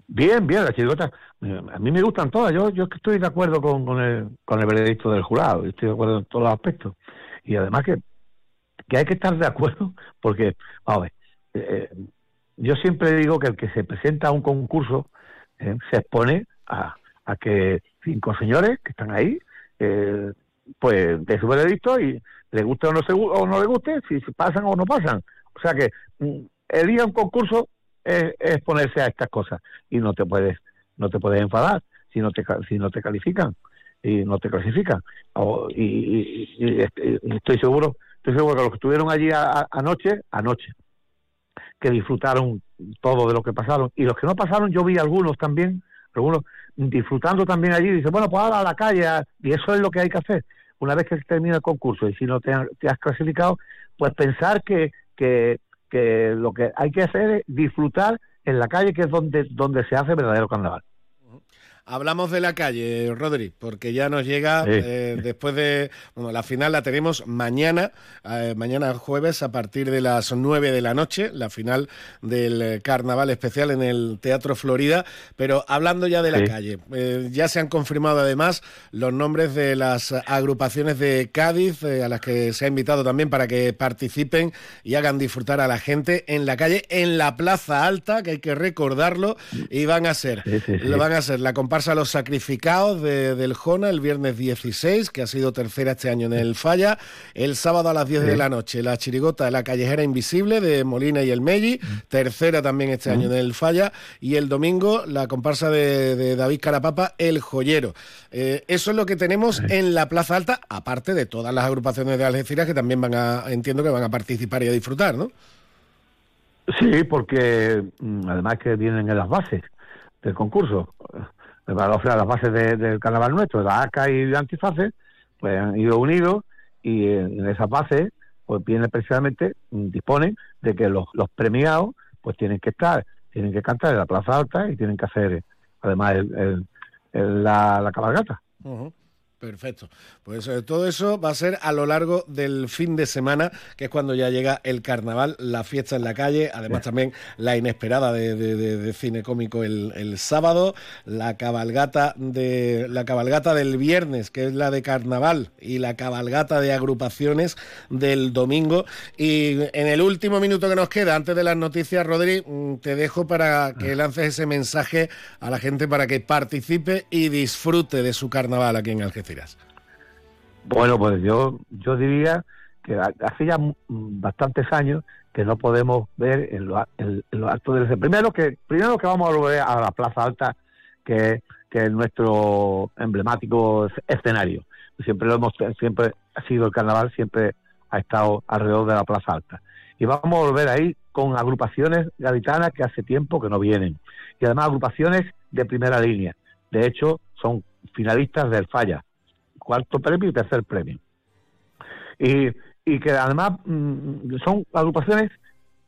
Bien, bien, las chirigotas. A mí me gustan todas. Yo, yo estoy de acuerdo con, con, el, con el veredicto del jurado. Estoy de acuerdo en todos los aspectos. Y además que, hay que estar de acuerdo, porque, a ver, eh, yo siempre digo que el que se presenta a un concurso eh, se expone a, a que cinco señores que están ahí, eh, pues de su veredicto y le guste o no, se, o no le guste, si pasan o no pasan. O sea que mm, el día un concurso es, exponerse a estas cosas y no te puedes no te puedes enfadar si no te si no te califican y no te clasifican y, estoy seguro estoy seguro que los que estuvieron allí anoche anoche que disfrutaron todo de lo que pasaron y los que no pasaron yo vi algunos también algunos disfrutando también allí, dice, bueno, pues ahora a la calle, y eso es lo que hay que hacer. Una vez que termina el concurso y si no te, has clasificado, pues pensar que, que, que lo que hay que hacer es disfrutar en la calle, que es donde, donde se hace verdadero carnaval. Hablamos de la calle, Rodri, porque ya nos llega eh, después de. Bueno, la final la tenemos mañana, eh, mañana jueves, a partir de las 9 de la noche, la final del eh, carnaval especial en el Teatro Florida. Pero hablando ya de la calle, ya se han confirmado además los nombres de las agrupaciones de Cádiz, a las que se ha invitado también para que participen y hagan disfrutar a la gente en la calle, en la Plaza Alta, que hay que recordarlo, y van a ser, lo van a ser la comparsa Los Sacrificados de, del Jona el viernes 16, que ha sido tercera este año en el Falla. El sábado a las 10 de la noche, la chirigota de la Callejera Invisible de Molina y el Melli, tercera también este año en el Falla. Y el domingo, la comparsa de, David Carapapa, El Joyero. Eh, eso es lo que tenemos en la Plaza Alta, aparte de todas las agrupaciones de Algeciras que también van a, entiendo que van a participar y a disfrutar, ¿no? Sí, porque mm, además que vienen en las bases del concurso para las bases del carnaval nuestro, la ACA y la Antiface, pues han ido unidos y en, esa base pues viene precisamente, mm, disponen de que los, los premiados pues tienen que estar, tienen que cantar en la Plaza Alta y tienen que hacer además el, la, la cabalgata. Perfecto. Pues eh, todo eso va a ser a lo largo del fin de semana, que es cuando ya llega el carnaval, la fiesta en la calle, además también la inesperada de, cine cómico el, sábado, la cabalgata de la cabalgata del viernes, que es la de carnaval, y la cabalgata de agrupaciones del domingo. Y en el último minuto que nos queda, antes de las noticias, Rodri, mm, te dejo para que ah. lances ese mensaje a la gente para que participe y disfrute de su carnaval aquí en Algeciras. Bueno, pues yo, yo diría que hace ya bastantes años que no podemos ver en, los actos del primero que primero que vamos a volver a la Plaza Alta que, que es nuestro emblemático escenario. Siempre lo hemos siempre ha sido el carnaval siempre ha estado alrededor de la Plaza Alta. Y vamos a volver ahí con agrupaciones gaditanas que hace tiempo que no vienen. Y además agrupaciones de primera línea. De hecho son finalistas del Falla cuarto premio y tercer premio y y que además mm, son agrupaciones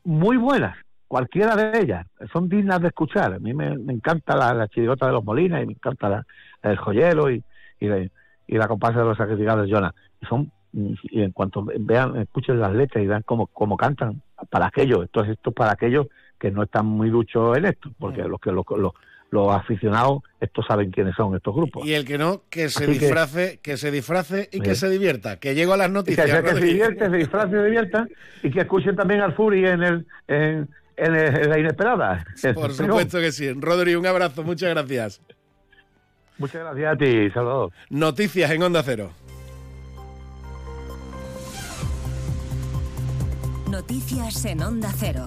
muy buenas, cualquiera de ellas, son dignas de escuchar. A mí me, encanta la, la, chirigota de los Molinas y me encanta la, el joyero y, y, la, y la comparsa de los sacrificados de Jonah. Y son y en cuanto vean, escuchen las letras y vean cómo, cómo cantan, para aquellos, entonces esto es para aquellos que no están muy duchos en esto, porque los que los, los, los aficionados, estos saben quiénes son estos grupos. Y el que no, que se disfrace, que, se disfrace y que se divierta. Que llego a las noticias. Que, se divierte, se disfrace y se divierta. Y que escuchen también al Fury en el en, la inesperada. Por supuesto que sí. Rodri, un abrazo, muchas gracias. Muchas gracias a ti, Salvador. Noticias en Onda Cero. Noticias en Onda Cero.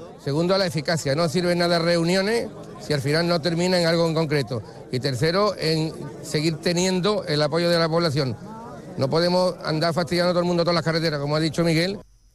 segundo, la eficacia. No sirven nada reuniones si al final no termina en algo en concreto. Y tercero, en seguir teniendo el apoyo de la población. No podemos andar fastidiando a todo el mundo todas las carreteras, como ha dicho Miguel,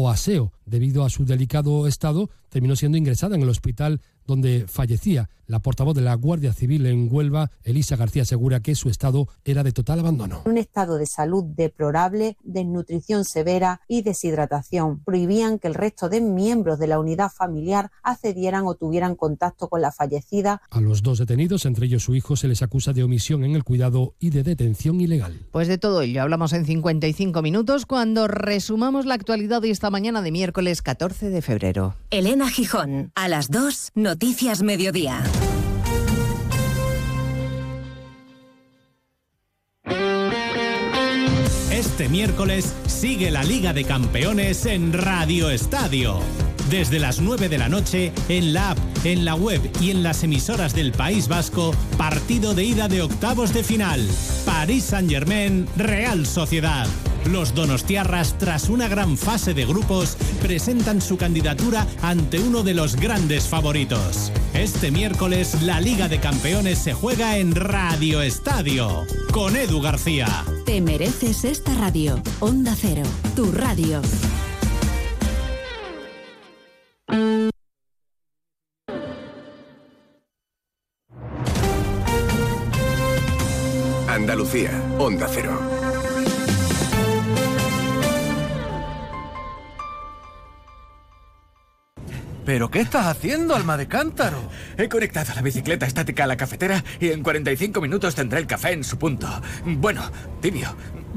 o aseo. Debido a su delicado estado, terminó siendo ingresada en el hospital donde fallecía. La portavoz de la Guardia Civil en Huelva, Elisa García, asegura que su estado era de total abandono. Un estado de salud deplorable, desnutrición severa y deshidratación. Prohibían que el resto de miembros de la unidad familiar accedieran o tuvieran contacto con la fallecida. A los dos detenidos, entre ellos su hijo, se les acusa de omisión en el cuidado y de detención ilegal. Pues de todo ello hablamos en 55 minutos cuando resumamos la actualidad de esta mañana de miércoles 14 de febrero. Elena Gijón, a las 2, Noticias Mediodía. Este miércoles sigue la Liga de Campeones en Radio Estadio. Desde las 9 de la noche, en la app, en la web y en las emisoras del País Vasco, partido de ida de octavos de final. París Saint-Germain, Real Sociedad. Los Donostiarras, tras una gran fase de grupos, presentan su candidatura ante uno de los grandes favoritos. Este miércoles, la Liga de Campeones se juega en Radio Estadio, con Edu García. Te mereces esta radio. Onda Cero, tu radio. Andalucía, Onda Cero. ¿Pero qué estás haciendo, alma de cántaro? He conectado la bicicleta estática a la cafetera y en 45 minutos tendré el café en su punto. Bueno, tibio.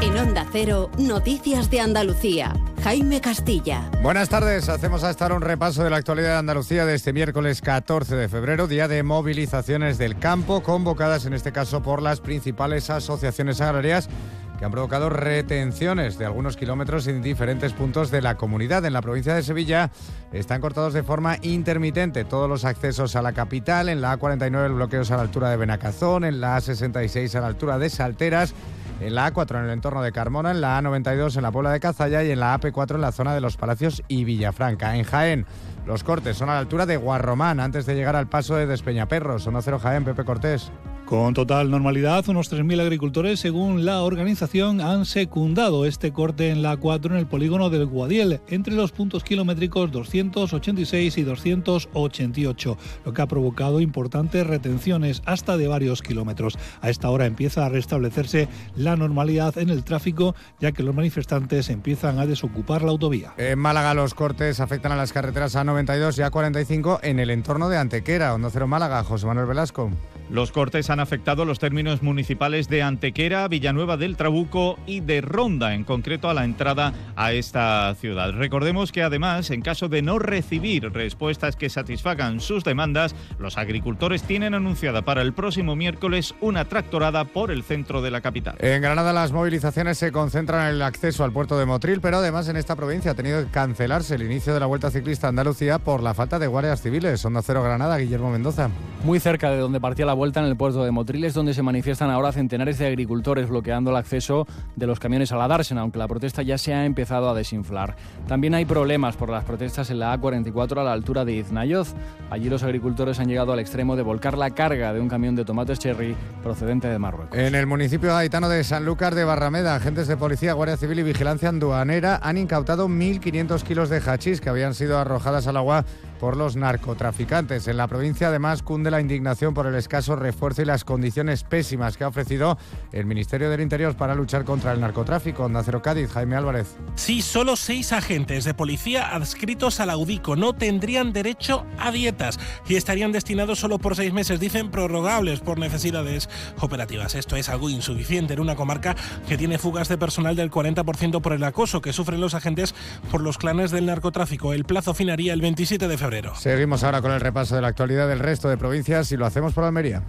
En Onda Cero, Noticias de Andalucía. Jaime Castilla. Buenas tardes, hacemos hasta ahora un repaso de la actualidad de Andalucía de este miércoles 14 de febrero, día de movilizaciones del campo, convocadas en este caso por las principales asociaciones agrarias que han provocado retenciones de algunos kilómetros en diferentes puntos de la comunidad. En la provincia de Sevilla están cortados de forma intermitente todos los accesos a la capital, en la A49 el bloqueos a la altura de Benacazón, en la A66 a la altura de Salteras en la A4 en el entorno de Carmona, en la A92 en la Puebla de Cazalla y en la AP4 en la zona de Los Palacios y Villafranca. En Jaén, los cortes son a la altura de Guarromán, antes de llegar al paso de Despeñaperros. Son cero Jaén, Pepe Cortés. Con total normalidad, unos 3.000 agricultores, según la organización, han secundado este corte en la A4 en el polígono del Guadiel, entre los puntos kilométricos 286 y 288, lo que ha provocado importantes retenciones hasta de varios kilómetros. A esta hora empieza a restablecerse la normalidad en el tráfico, ya que los manifestantes empiezan a desocupar la autovía. En Málaga los cortes afectan a las carreteras A92 y A45 en el entorno de Antequera, Onda Cero Málaga, José Manuel Velasco. Los cortes han afectado los términos municipales de Antequera, Villanueva del Trabuco y de Ronda, en concreto a la entrada a esta ciudad. Recordemos que además, en caso de no recibir respuestas que satisfagan sus demandas, los agricultores tienen anunciada para el próximo miércoles una tractorada por el centro de la capital. En Granada las movilizaciones se concentran en el acceso al puerto de Motril, pero además en esta provincia ha tenido que cancelarse el inicio de la Vuelta Ciclista a Andalucía por la falta de guardias civiles. Onda Cero Granada, Guillermo Mendoza. Muy cerca de donde partía la vuelta en el puerto de Motriles, donde se manifiestan ahora centenares de agricultores bloqueando el acceso de los camiones a la Dársena, aunque la protesta ya se ha empezado a desinflar. También hay problemas por las protestas en la A44 a la altura de Iznayoz. Allí los agricultores han llegado al extremo de volcar la carga de un camión de tomates cherry procedente de Marruecos. En el municipio haitano de Sanlúcar de Barrameda, agentes de policía, Guardia Civil y Vigilancia Aduanera han incautado 1.500 kilos de hachís que habían sido arrojadas al agua por los narcotraficantes. En la provincia además cunde la indignación por el escaso refuerzo y las condiciones pésimas que ha ofrecido el Ministerio del Interior para luchar contra el narcotráfico. Onda Cádiz, Jaime Álvarez. Sí, solo seis agentes de policía adscritos al Audico no tendrían derecho a dietas y estarían destinados solo por seis meses, dicen prorrogables por necesidades operativas. Esto es algo insuficiente en una comarca que tiene fugas de personal del 40% por el acoso que sufren los agentes por los clanes del narcotráfico. El plazo finaría el 27 de febrero. Seguimos ahora con el repaso de la actualidad del resto de provincias y lo hacemos por Almería.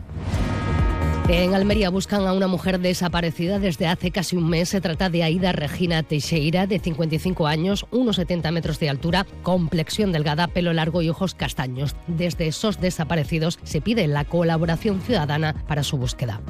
En Almería buscan a una mujer desaparecida desde hace casi un mes. Se trata de Aida Regina Teixeira, de 55 años, 1,70 metros de altura, complexión delgada, pelo largo y ojos castaños. Desde esos desaparecidos se pide la colaboración ciudadana para su búsqueda.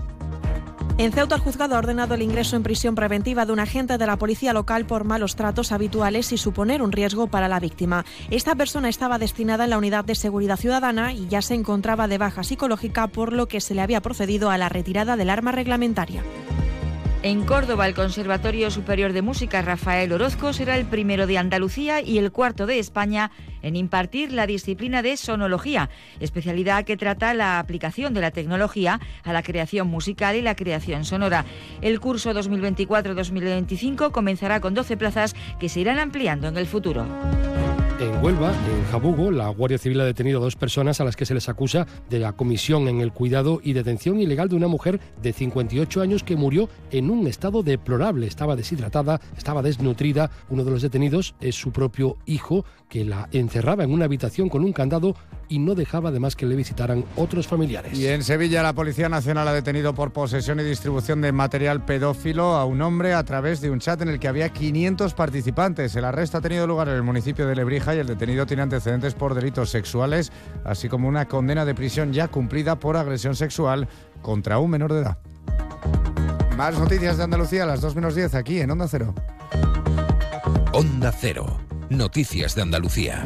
En Ceuta, el juzgado ha ordenado el ingreso en prisión preventiva de un agente de la policía local por malos tratos habituales y suponer un riesgo para la víctima. Esta persona estaba destinada en la unidad de seguridad ciudadana y ya se encontraba de baja psicológica, por lo que se le había procedido a la retirada del arma reglamentaria. En Córdoba, el Conservatorio Superior de Música Rafael Orozco será el primero de Andalucía y el cuarto de España en impartir la disciplina de sonología, especialidad que trata la aplicación de la tecnología a la creación musical y la creación sonora. El curso 2024-2025 comenzará con 12 plazas que se irán ampliando en el futuro. En Huelva, en Jabugo, la Guardia Civil ha detenido a dos personas a las que se les acusa de la comisión en el cuidado y detención ilegal de una mujer de 58 años que murió en un estado deplorable. Estaba deshidratada, estaba desnutrida. Uno de los detenidos es su propio hijo, que la encerraba en una habitación con un candado y no dejaba además que le visitaran otros familiares. Y en Sevilla la Policía Nacional ha detenido por posesión y distribución de material pedófilo a un hombre a través de un chat en el que había 500 participantes. El arresto ha tenido lugar en el municipio de Lebrija y el detenido tiene antecedentes por delitos sexuales, así como una condena de prisión ya cumplida por agresión sexual contra un menor de edad. Más noticias de Andalucía a las 2 menos 10 aquí en Onda Cero. Onda Cero. Noticias de Andalucía.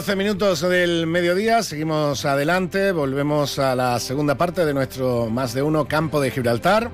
12 minutos del mediodía, seguimos adelante, volvemos a la segunda parte de nuestro más de uno campo de Gibraltar.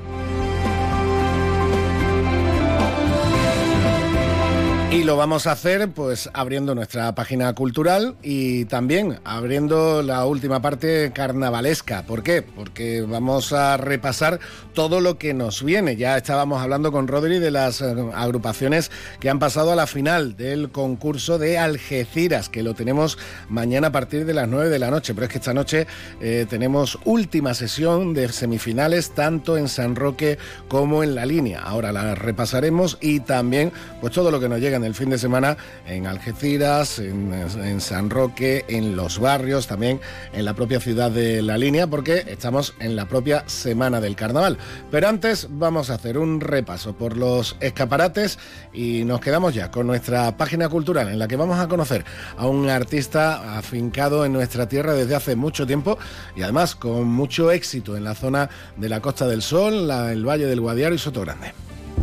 Y lo vamos a hacer pues abriendo nuestra página cultural y también abriendo la última parte carnavalesca. ¿Por qué? Porque vamos a repasar todo lo que nos viene. Ya estábamos hablando con Rodri de las eh, agrupaciones que han pasado a la final del concurso de Algeciras, que lo tenemos mañana a partir de las 9 de la noche. Pero es que esta noche eh, tenemos última sesión de semifinales tanto en San Roque como en la línea. Ahora la repasaremos y también pues todo lo que nos llega de el fin de semana en Algeciras, en, San Roque, en los barrios, también en la propia ciudad de La Línea, porque estamos en la propia semana del carnaval. Pero antes vamos a hacer un repaso por los escaparates y nos quedamos ya con nuestra página cultural en la que vamos a conocer a un artista afincado en nuestra tierra desde hace mucho tiempo y además con mucho éxito en la zona de la Costa del Sol, el Valle del Guadiaro y Soto Grande.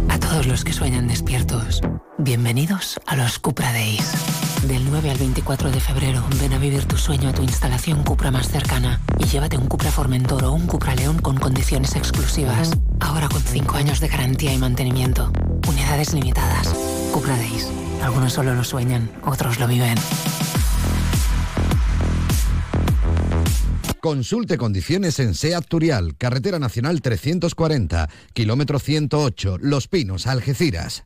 A todos los que sueñan despiertos, bienvenidos a los Cupra Days. Del 9 al 24 de febrero, ven a vivir tu sueño a tu instalación Cupra más cercana y llévate un Cupra Formentor o un Cupra León con condiciones exclusivas. Ahora con 5 años de garantía y mantenimiento. Unidades limitadas. Cupra Days. Algunos solo lo sueñan, otros lo viven. Consulte condiciones en SEAT Turial, Carretera Nacional 340, kilómetro 108, Los Pinos, Algeciras.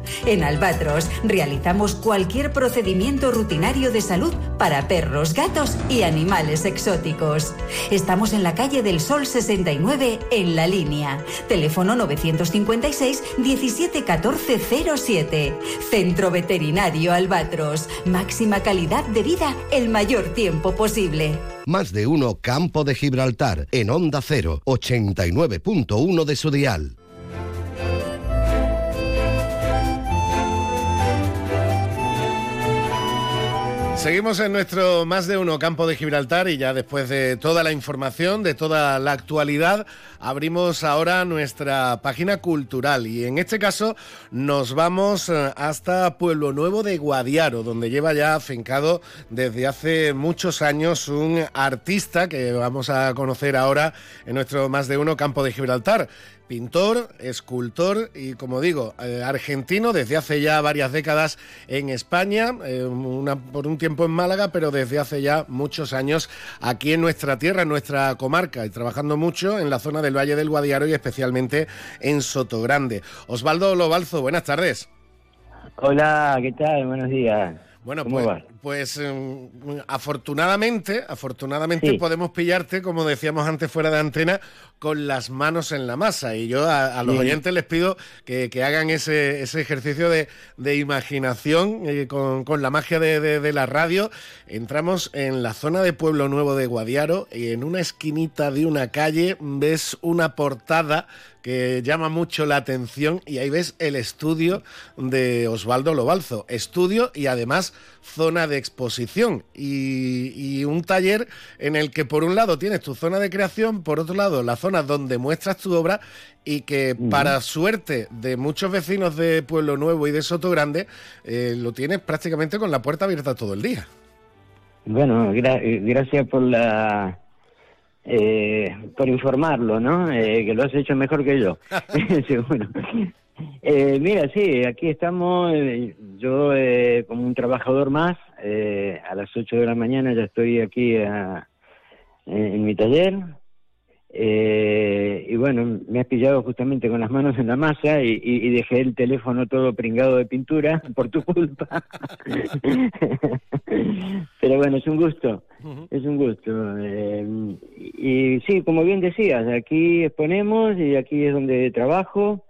En Albatros realizamos cualquier procedimiento rutinario de salud para perros, gatos y animales exóticos. Estamos en la calle del Sol 69 en La Línea. Teléfono 956 17 14 07. Centro Veterinario Albatros. Máxima calidad de vida el mayor tiempo posible. Más de uno Campo de Gibraltar en Onda 0, 89.1 de su dial. Seguimos en nuestro más de uno campo de Gibraltar y ya después de toda la información, de toda la actualidad, abrimos ahora nuestra página cultural. Y en este caso nos vamos eh, hasta Pueblo Nuevo de Guadiaro, donde lleva ya afincado desde hace muchos años un artista que vamos a conocer ahora en nuestro más de uno campo de Gibraltar pintor, escultor y, como digo, eh, argentino desde hace ya varias décadas en España, eh, por un tiempo en Málaga, pero desde hace ya muchos años aquí en nuestra tierra, en nuestra comarca, y trabajando mucho en la zona del Valle del Guadiaro y especialmente en Sotogrande. Osvaldo Lobalzo, buenas tardes. Hola, ¿qué tal? Buenos días. Bueno, ¿Cómo pues, pues eh, afortunadamente, afortunadamente Sí. podemos pillarte, como decíamos antes fuera de antena, con las manos en la masa. Y yo a, a los Sí. oyentes les pido que, que hagan ese, ese ejercicio de, de imaginación eh, con, con la magia de, de- de la radio. Entramos en la zona de Pueblo Nuevo de Guadiaro y en una esquinita de una calle ves una portada que llama mucho la atención y ahí ves el estudio de Osvaldo Lobalzo. Estudio y además zona de exposición y, y un taller en el que por un lado tienes tu zona de creación, por otro lado la zona donde muestras tu obra y que para suerte de muchos vecinos de Pueblo Nuevo y de Soto Grande eh, lo tienes prácticamente con la puerta abierta todo el día. Bueno, gra- eh, gracias por la eh, por informarlo, ¿no? Eh, que lo has hecho mejor que yo, seguro. Eh, mira, sí, aquí estamos, eh, yo eh, como un trabajador más, eh, a las 8 de la mañana ya estoy aquí en, en mi taller. Eh, y bueno, me has pillado justamente con las manos en la masa y, y- y dejé el teléfono todo pringado de pintura por tu culpa. Pero bueno, es un gusto, es un gusto. Eh, y, y sí, como bien decías, aquí exponemos y aquí es donde trabajo.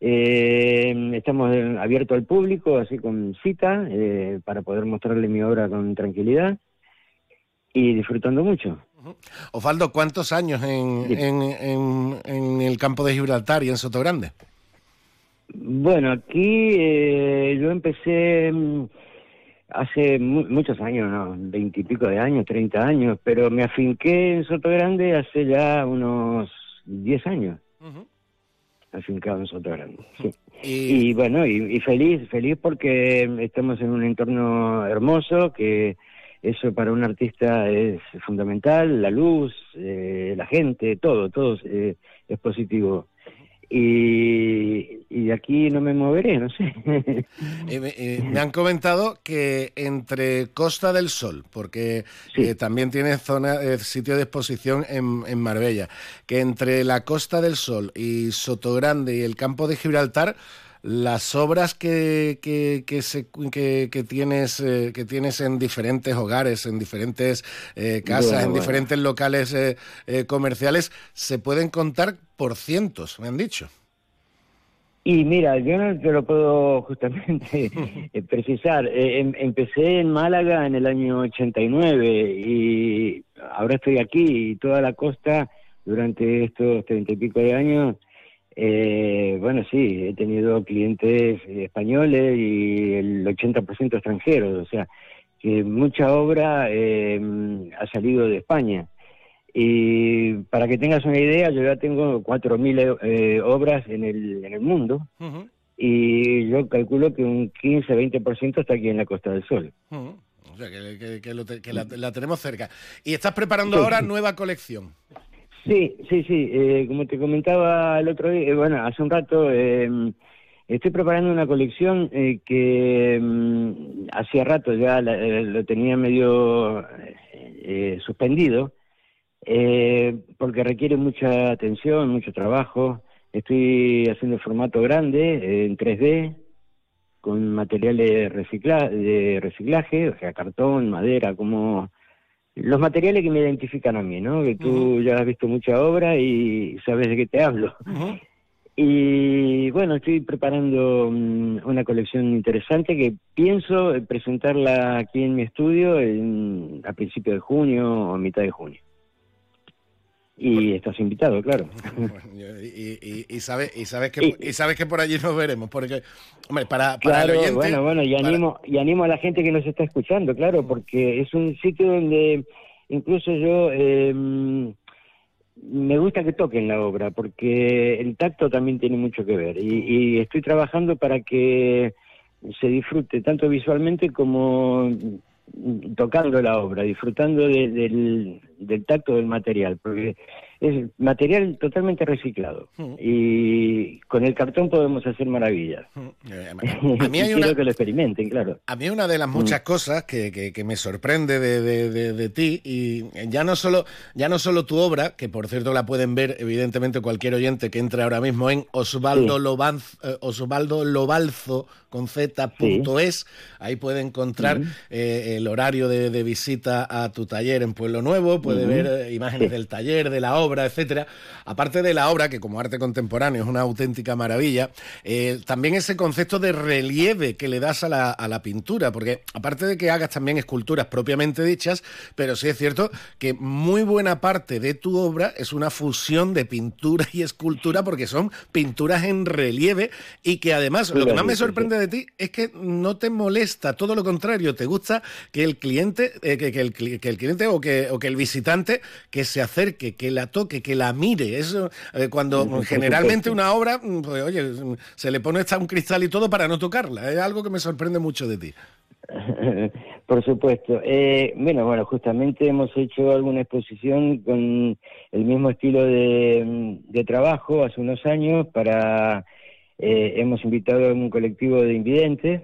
Eh, estamos abiertos al público, así con cita, eh, para poder mostrarle mi obra con tranquilidad y disfrutando mucho. Osvaldo, ¿cuántos años en, en- en- en el campo de Gibraltar y en Soto Grande? Bueno, aquí eh, yo empecé mm, hace mu- muchos años, ¿no? Veintipico de años, treinta años, pero me afinqué en Soto Grande hace ya unos diez años. Afincado en Soto Grande, sí. Y, bueno, y, y feliz, feliz porque estamos en un entorno hermoso que eso para un artista es fundamental, la luz, eh, la gente, todo, todo eh, es positivo. Y, y, aquí no me moveré, no sé. Eh, me han comentado que entre Costa del Sol, porque también tiene zona, sitio de exposición en, en, Marbella, que entre la Costa del Sol y Sotogrande y el campo de Gibraltar las obras que, que, que, se, que, tienes, eh, que tienes en diferentes hogares, en diferentes eh, casas, en diferentes locales eh, comerciales, se pueden contar por cientos, me han dicho. Y mira, yo no te lo puedo justamente precisar. Em, empecé en Málaga en el año 89 y ahora estoy aquí y toda la costa durante estos treinta y pico de años eh, bueno, sí, he tenido clientes españoles y el 80% extranjeros, o sea, que mucha obra eh, ha salido de España. Y para que tengas una idea, yo ya tengo 4.000 eh, obras en el, en el mundo y yo calculo que un 15-20% está aquí en la Costa del Sol. O sea, que, la, tenemos cerca. Y estás preparando ahora nueva colección. Sí, sí, sí. Eh, como te comentaba el otro día, eh, bueno, hace un rato, eh, estoy preparando una colección que mm, hacía rato ya lo tenía medio suspendido, porque requiere mucha atención, mucho trabajo. Estoy haciendo formato grande, en 3D, con materiales recicla de reciclaje, o sea, cartón, madera, como los materiales que me identifican a mí, ¿no? Que tú ya has visto mucha obra y sabes de qué te hablo. Y bueno, estoy preparando mm, una colección interesante que pienso presentarla aquí en mi estudio en, a principios de junio o a mitad de junio. Y estás invitado, claro. y, sabes, y, sabes que, y sabes que por allí nos veremos, porque, hombre, para, para el oyente... Bueno, bueno, y animo, y animo a la gente que nos está escuchando, claro, porque es un sitio donde incluso yo em, me gusta que toquen la obra, porque el tacto también tiene mucho que ver. Y, y estoy trabajando para que se disfrute tanto visualmente como tocando la obra, disfrutando del, del tacto del material, porque es material totalmente reciclado mm. y con el cartón podemos hacer maravillas. Mm. Eh, a mí hay una, que lo experimenten, claro. A mí una de las muchas mm. cosas que, que, me sorprende de, de, ti y ya no solo ya no solo tu obra, que por cierto la pueden ver evidentemente cualquier oyente que entre ahora mismo en Osvaldo, eh, Osvaldo Lobalzo con z.es, ahí puede encontrar eh, el horario de, visita a tu taller en Pueblo Nuevo, puede ver imágenes del taller, de la obra obra, etcétera. Aparte de la obra, que como arte contemporáneo es una auténtica maravilla, eh, también ese concepto de relieve que le das a la, a la pintura, porque aparte de que hagas también esculturas propiamente dichas, pero sí es cierto que muy buena parte de tu obra es una fusión de pintura y escultura, porque son pinturas en relieve y que además lo que más me sorprende de ti es que no te molesta, todo lo contrario, te gusta que el cliente, eh, que, el, que, el, cliente o que, o que el visitante que se acerque, que la toque, que la mire. Eso, eh, cuando generalmente una obra, mm, pues, oye, se le pone hasta un cristal y todo para no tocarla. Es algo que me sorprende mucho de ti. Por supuesto. Eh, bueno, bueno, justamente hemos hecho alguna exposición con el mismo estilo de, trabajo hace unos años para... Eh, hemos invitado a un colectivo de invidentes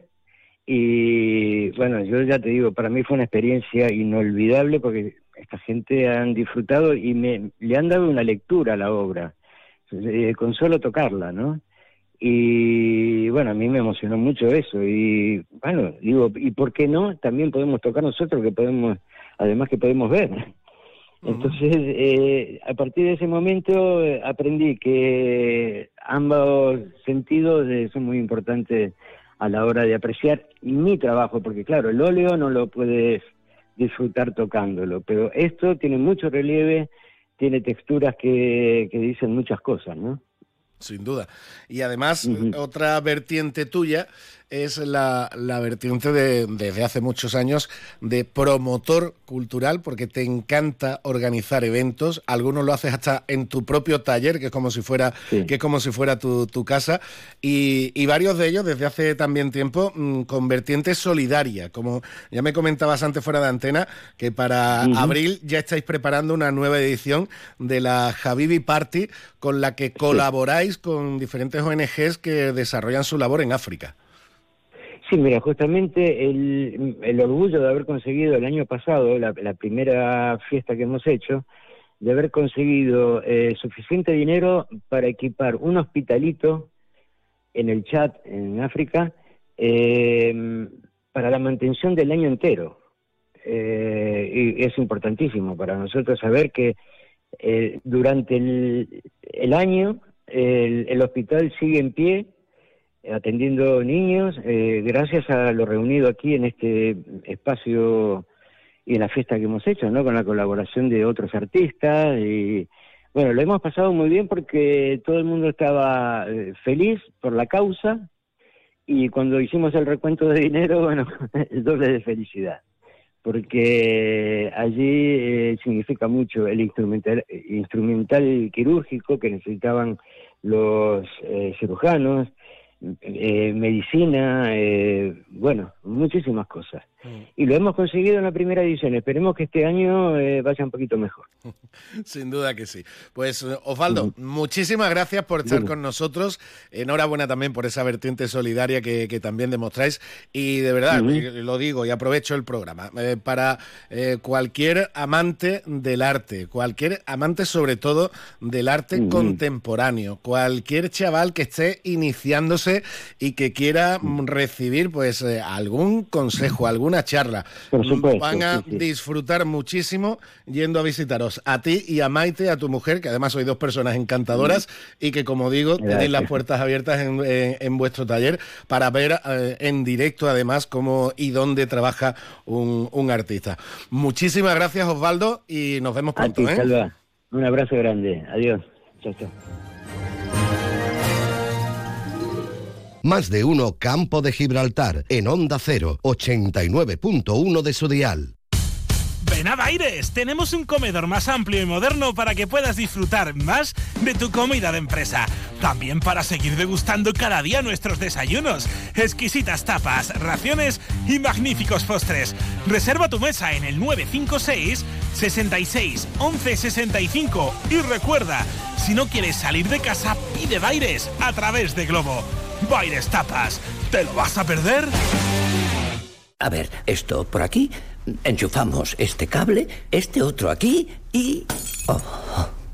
y bueno, yo ya te digo, para mí fue una experiencia inolvidable porque esta gente han disfrutado y me, le han dado una lectura a la obra, eh, con solo tocarla, ¿no? Y bueno, a mí me emocionó mucho eso. Y bueno, digo, ¿y por qué no? También podemos tocar nosotros, que podemos, además que podemos ver. Entonces, eh, a partir de ese momento eh, aprendí que ambos sentidos son muy importantes a la hora de apreciar mi trabajo, porque claro, el óleo no lo puedes disfrutar tocándolo. Pero esto tiene mucho relieve, tiene texturas que, dicen muchas cosas, ¿no? Sin duda. Y además, otra vertiente tuya es la, la vertiente de, desde hace muchos años de promotor cultural, porque te encanta organizar eventos. Algunos lo haces hasta en tu propio taller, que es como si fuera, que es como si fuera tu, casa. Y, varios de ellos desde hace también tiempo mm, con vertiente solidaria. Como ya me comentabas antes fuera de antena, que para abril ya estáis preparando una nueva edición de la Habibi Party con la que colaboráis con diferentes ONGs que desarrollan su labor en África. Sí, mira, justamente el, orgullo de haber conseguido el año pasado, la, primera fiesta que hemos hecho, de haber conseguido eh, suficiente dinero para equipar un hospitalito en el chat en África eh, para la mantención del año entero. Eh, y es importantísimo para nosotros saber que durante el, año el hospital sigue en pie atendiendo niños, eh, gracias a lo reunido aquí en este espacio y en la fiesta que hemos hecho, ¿no? Con la colaboración de otros artistas y bueno, lo hemos pasado muy bien porque todo el mundo estaba eh, feliz por la causa y cuando hicimos el recuento de dinero, bueno, el doble de felicidad, porque allí eh, significa mucho el instrumental, instrumental quirúrgico que necesitaban los cirujanos, eh, medicina, eh, bueno, muchísimas cosas. Y lo hemos conseguido en la primera edición. Esperemos que este año eh, vaya un poquito mejor. Sin duda que sí. Pues Osvaldo, muchísimas gracias por estar con nosotros. Enhorabuena también por esa vertiente solidaria que, también demostráis. Y de verdad, lo digo y aprovecho el programa, para cualquier amante del arte, cualquier amante sobre todo del arte contemporáneo, cualquier chaval que esté iniciándose y que quiera recibir pues algún consejo, algún una charla. Van a disfrutar muchísimo yendo a visitaros a ti y a Maite, a tu mujer, que además sois dos personas encantadoras y que, como digo, tenéis las puertas abiertas en, vuestro taller para ver eh, en directo, además, cómo y dónde trabaja un, artista. Muchísimas gracias, Osvaldo, y nos vemos pronto. ¿eh? Un abrazo grande. Adiós. Chao, chao. Más de uno Campo de Gibraltar en Onda 0, 89.1 de su dial. Ven a Baires, tenemos un comedor más amplio y moderno para que puedas disfrutar más de tu comida de empresa. También para seguir degustando cada día nuestros desayunos, exquisitas tapas, raciones y magníficos postres. Reserva tu mesa en el 956 66 11 65 y recuerda, si no quieres salir de casa, pide Baires a través de Globo. Baires Tapas. ¿Te lo vas a perder? A ver, esto por aquí. Enchufamos este cable, este otro aquí y... Oh.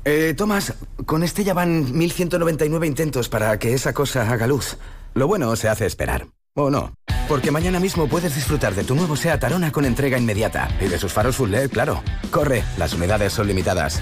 Eh, Tomás, con este ya van 1199 intentos para que esa cosa haga luz. Lo bueno se hace esperar. ¿O no? Porque mañana mismo puedes disfrutar de tu nuevo SEAT Arona con entrega inmediata. Y de sus faros full LED, claro. Corre, las unidades son limitadas.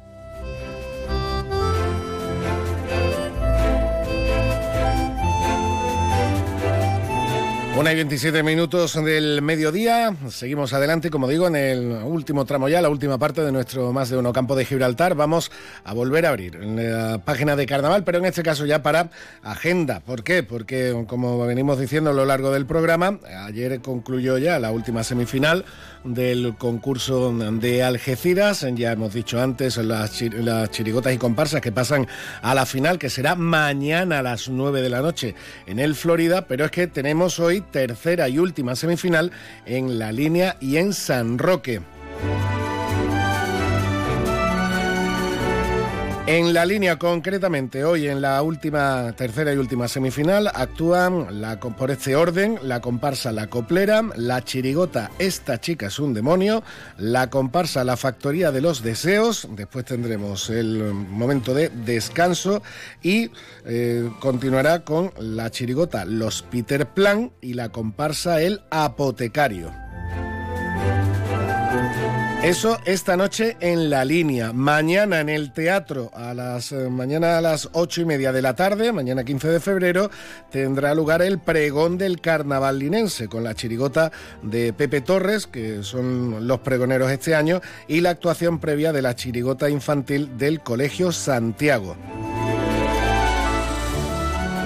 Una y 27 minutos del mediodía. Seguimos adelante, como digo, en el último tramo ya, la última parte de nuestro más de uno campo de Gibraltar. Vamos a volver a abrir la página de carnaval, pero en este caso ya para agenda. ¿Por qué? Porque, como venimos diciendo a lo largo del programa, ayer concluyó ya la última semifinal del concurso de Algeciras. Ya hemos dicho antes las, chirigotas y comparsas que pasan a la final, que será mañana a las 9 de la noche en el Florida, pero es que tenemos hoy tercera y última semifinal en la línea y en San Roque. En la línea concretamente, hoy en la última, tercera y última semifinal, actúan la, por este orden la comparsa La Coplera, la chirigota Esta chica es un demonio, la comparsa La Factoría de los Deseos, después tendremos el momento de descanso y eh, continuará con la chirigota Los Peter Plan y la comparsa El Apotecario. Eso esta noche en la línea. Mañana en el teatro, a las eh, mañana a las ocho y media de la tarde, mañana 15 de febrero, tendrá lugar el pregón del carnaval linense con la chirigota de Pepe Torres, que son los pregoneros este año, y la actuación previa de la chirigota infantil del Colegio Santiago.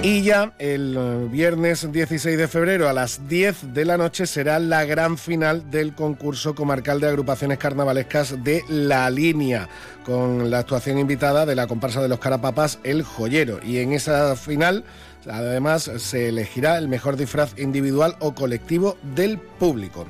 Y ya el eh, viernes 16 de febrero a las 10 de la noche será la gran final del concurso comarcal de agrupaciones carnavalescas de La Línea, con la actuación invitada de la comparsa de los Carapapas, El Joyero. Y en esa final, además, se elegirá el mejor disfraz individual o colectivo del público.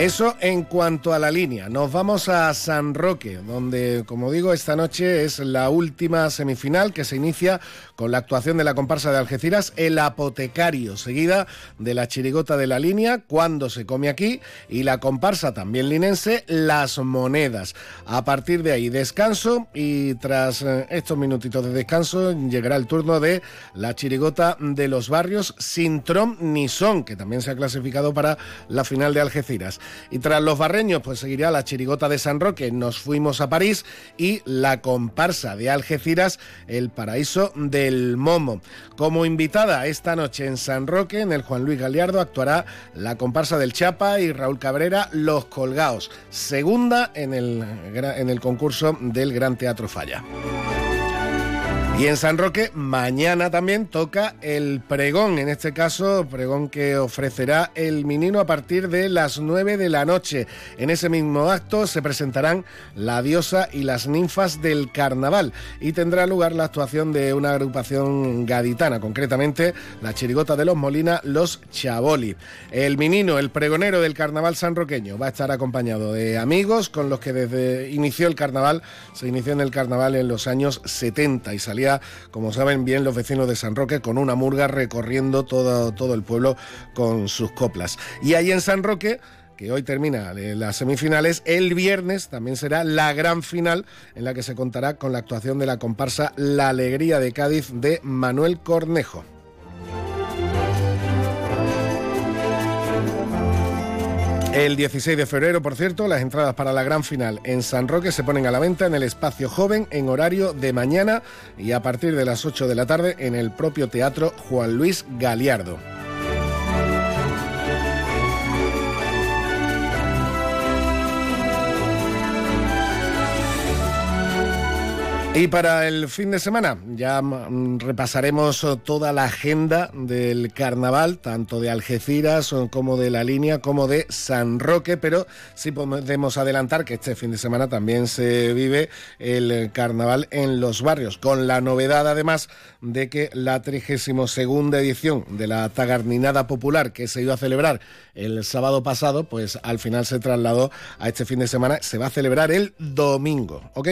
Eso en cuanto a la línea. Nos vamos a San Roque, donde, como digo, esta noche es la última semifinal que se inicia con la actuación de la comparsa de Algeciras, El Apotecario, seguida de la chirigota de la línea, Cuando se come aquí, y la comparsa también linense, Las Monedas. A partir de ahí, descanso, y tras eh, estos minutitos de descanso, llegará el turno de la chirigota de los barrios, Sin Trom ni Son, que también se ha clasificado para la final de Algeciras. Y tras los barreños, pues seguirá la chirigota de San Roque, Nos fuimos a París y la comparsa de Algeciras, El paraíso del Momo. Como invitada esta noche en San Roque, en el Juan Luis Galiardo, actuará la comparsa del Chapa y Raúl Cabrera, Los Colgaos, segunda en el, en el concurso del Gran Teatro Falla. Y en San Roque mañana también toca el pregón, en este caso pregón que ofrecerá el Minino a partir de las 9 de la noche. En ese mismo acto se presentarán la diosa y las ninfas del carnaval y tendrá lugar la actuación de una agrupación gaditana, concretamente la chirigota de los Molina, los Chaboli. El Minino, el pregonero del carnaval sanroqueño, va a estar acompañado de amigos con los que desde inició el carnaval, se inició en el carnaval en los años 70 y salía como saben bien los vecinos de San Roque, con una murga recorriendo todo, todo el pueblo con sus coplas. Y ahí en San Roque que hoy termina las semifinales, el viernes también será la gran final en la que se contará con la actuación de la comparsa La Alegría de Cádiz de Manuel Cornejo. El 16 de febrero, por cierto, las entradas para la gran final en San Roque se ponen a la venta en el espacio joven en horario de mañana y a partir de las 8 de la tarde en el propio Teatro Juan Luis Galiardo. Y para el fin de semana ya mm, repasaremos toda la agenda del carnaval, tanto de Algeciras como de la línea como de San Roque, pero sí podemos adelantar que este fin de semana también se vive el carnaval en los barrios, con la novedad además de que la 32 edición de la Tagarninada Popular que se iba a celebrar el sábado pasado, pues al final se trasladó a este fin de semana, se va a celebrar el domingo, ¿ok?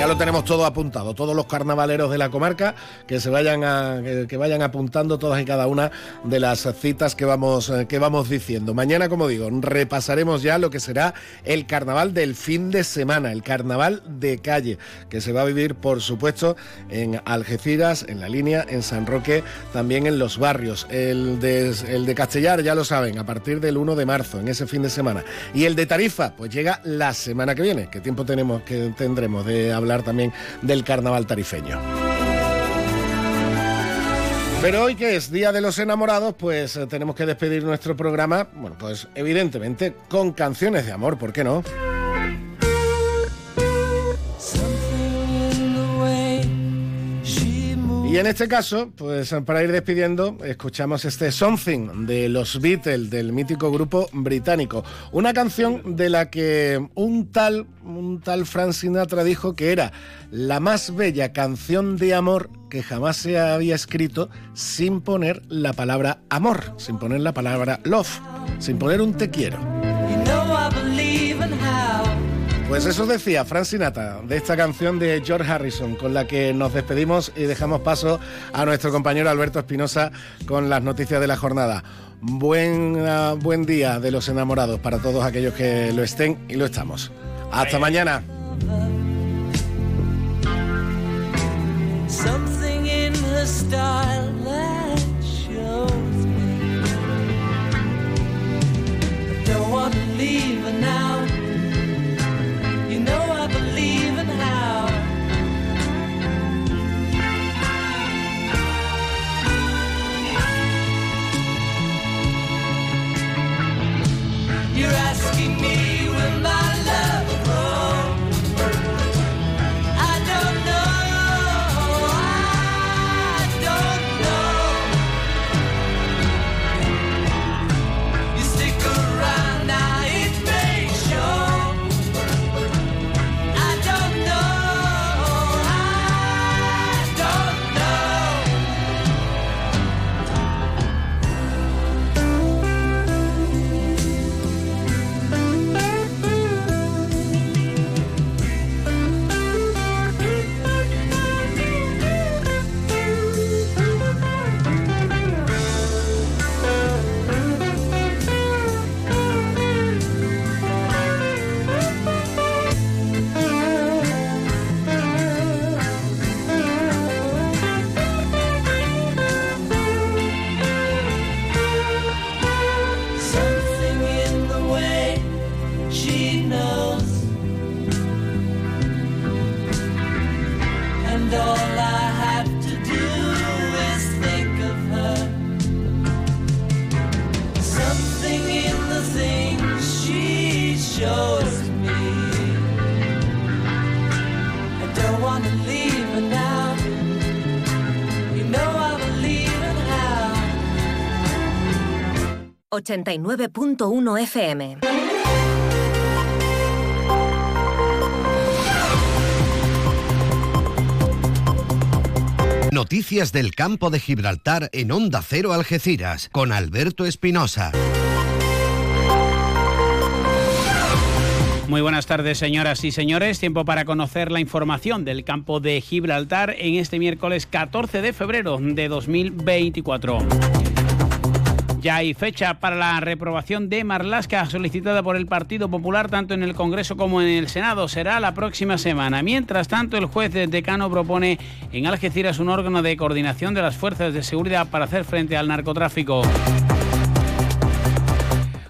Ya lo tenemos todo apuntado, todos los carnavaleros de la comarca que se vayan a, que, vayan apuntando todas y cada una de las citas que vamos, eh, que vamos diciendo. Mañana, como digo, repasaremos ya lo que será el carnaval del fin de semana, el carnaval de calle, que se va a vivir, por supuesto, en Algeciras, en la línea, en San Roque, también en los barrios. El de, el de Castellar, ya lo saben, a partir del 1 de marzo, en ese fin de semana. Y el de Tarifa, pues llega la semana que viene. ¿Qué tiempo tenemos que tendremos de hablar? También del carnaval tarifeño. Pero hoy que es Día de los Enamorados, pues eh, tenemos que despedir nuestro programa, bueno, pues evidentemente con canciones de amor, ¿por qué no? Y en este caso, pues para ir despidiendo, escuchamos este Something de los Beatles, del mítico grupo británico. Una canción de la que un tal, un tal Frank Sinatra dijo que era la más bella canción de amor que jamás se había escrito sin poner la palabra amor, sin poner la palabra love, sin poner un te quiero. Pues eso decía Frank Sinatra de esta canción de George Harrison, con la que nos despedimos y dejamos paso a nuestro compañero Alberto Espinosa con las noticias de la jornada. Buen, ah, buen día de los enamorados para todos aquellos que lo estén y lo estamos. Hasta mañana. Something in her style 89.1 FM. Noticias del campo de Gibraltar en Onda Cero Algeciras con Alberto Espinosa. Muy buenas tardes, señoras y señores. Tiempo para conocer la información del campo de Gibraltar en este miércoles 14 de febrero de 2024. Ya hay fecha para la reprobación de Marlasca solicitada por el Partido Popular tanto en el Congreso como en el Senado. Será la próxima semana. Mientras tanto, el juez decano propone en Algeciras un órgano de coordinación de las fuerzas de seguridad para hacer frente al narcotráfico.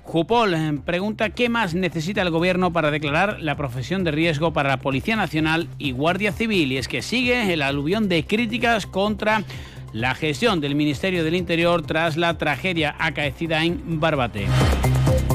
Jupol eh, pregunta qué más necesita el gobierno para declarar la profesión de riesgo para la Policía Nacional y Guardia Civil. Y es que sigue el aluvión de críticas contra la gestión del Ministerio del Interior tras la tragedia acaecida en Barbate.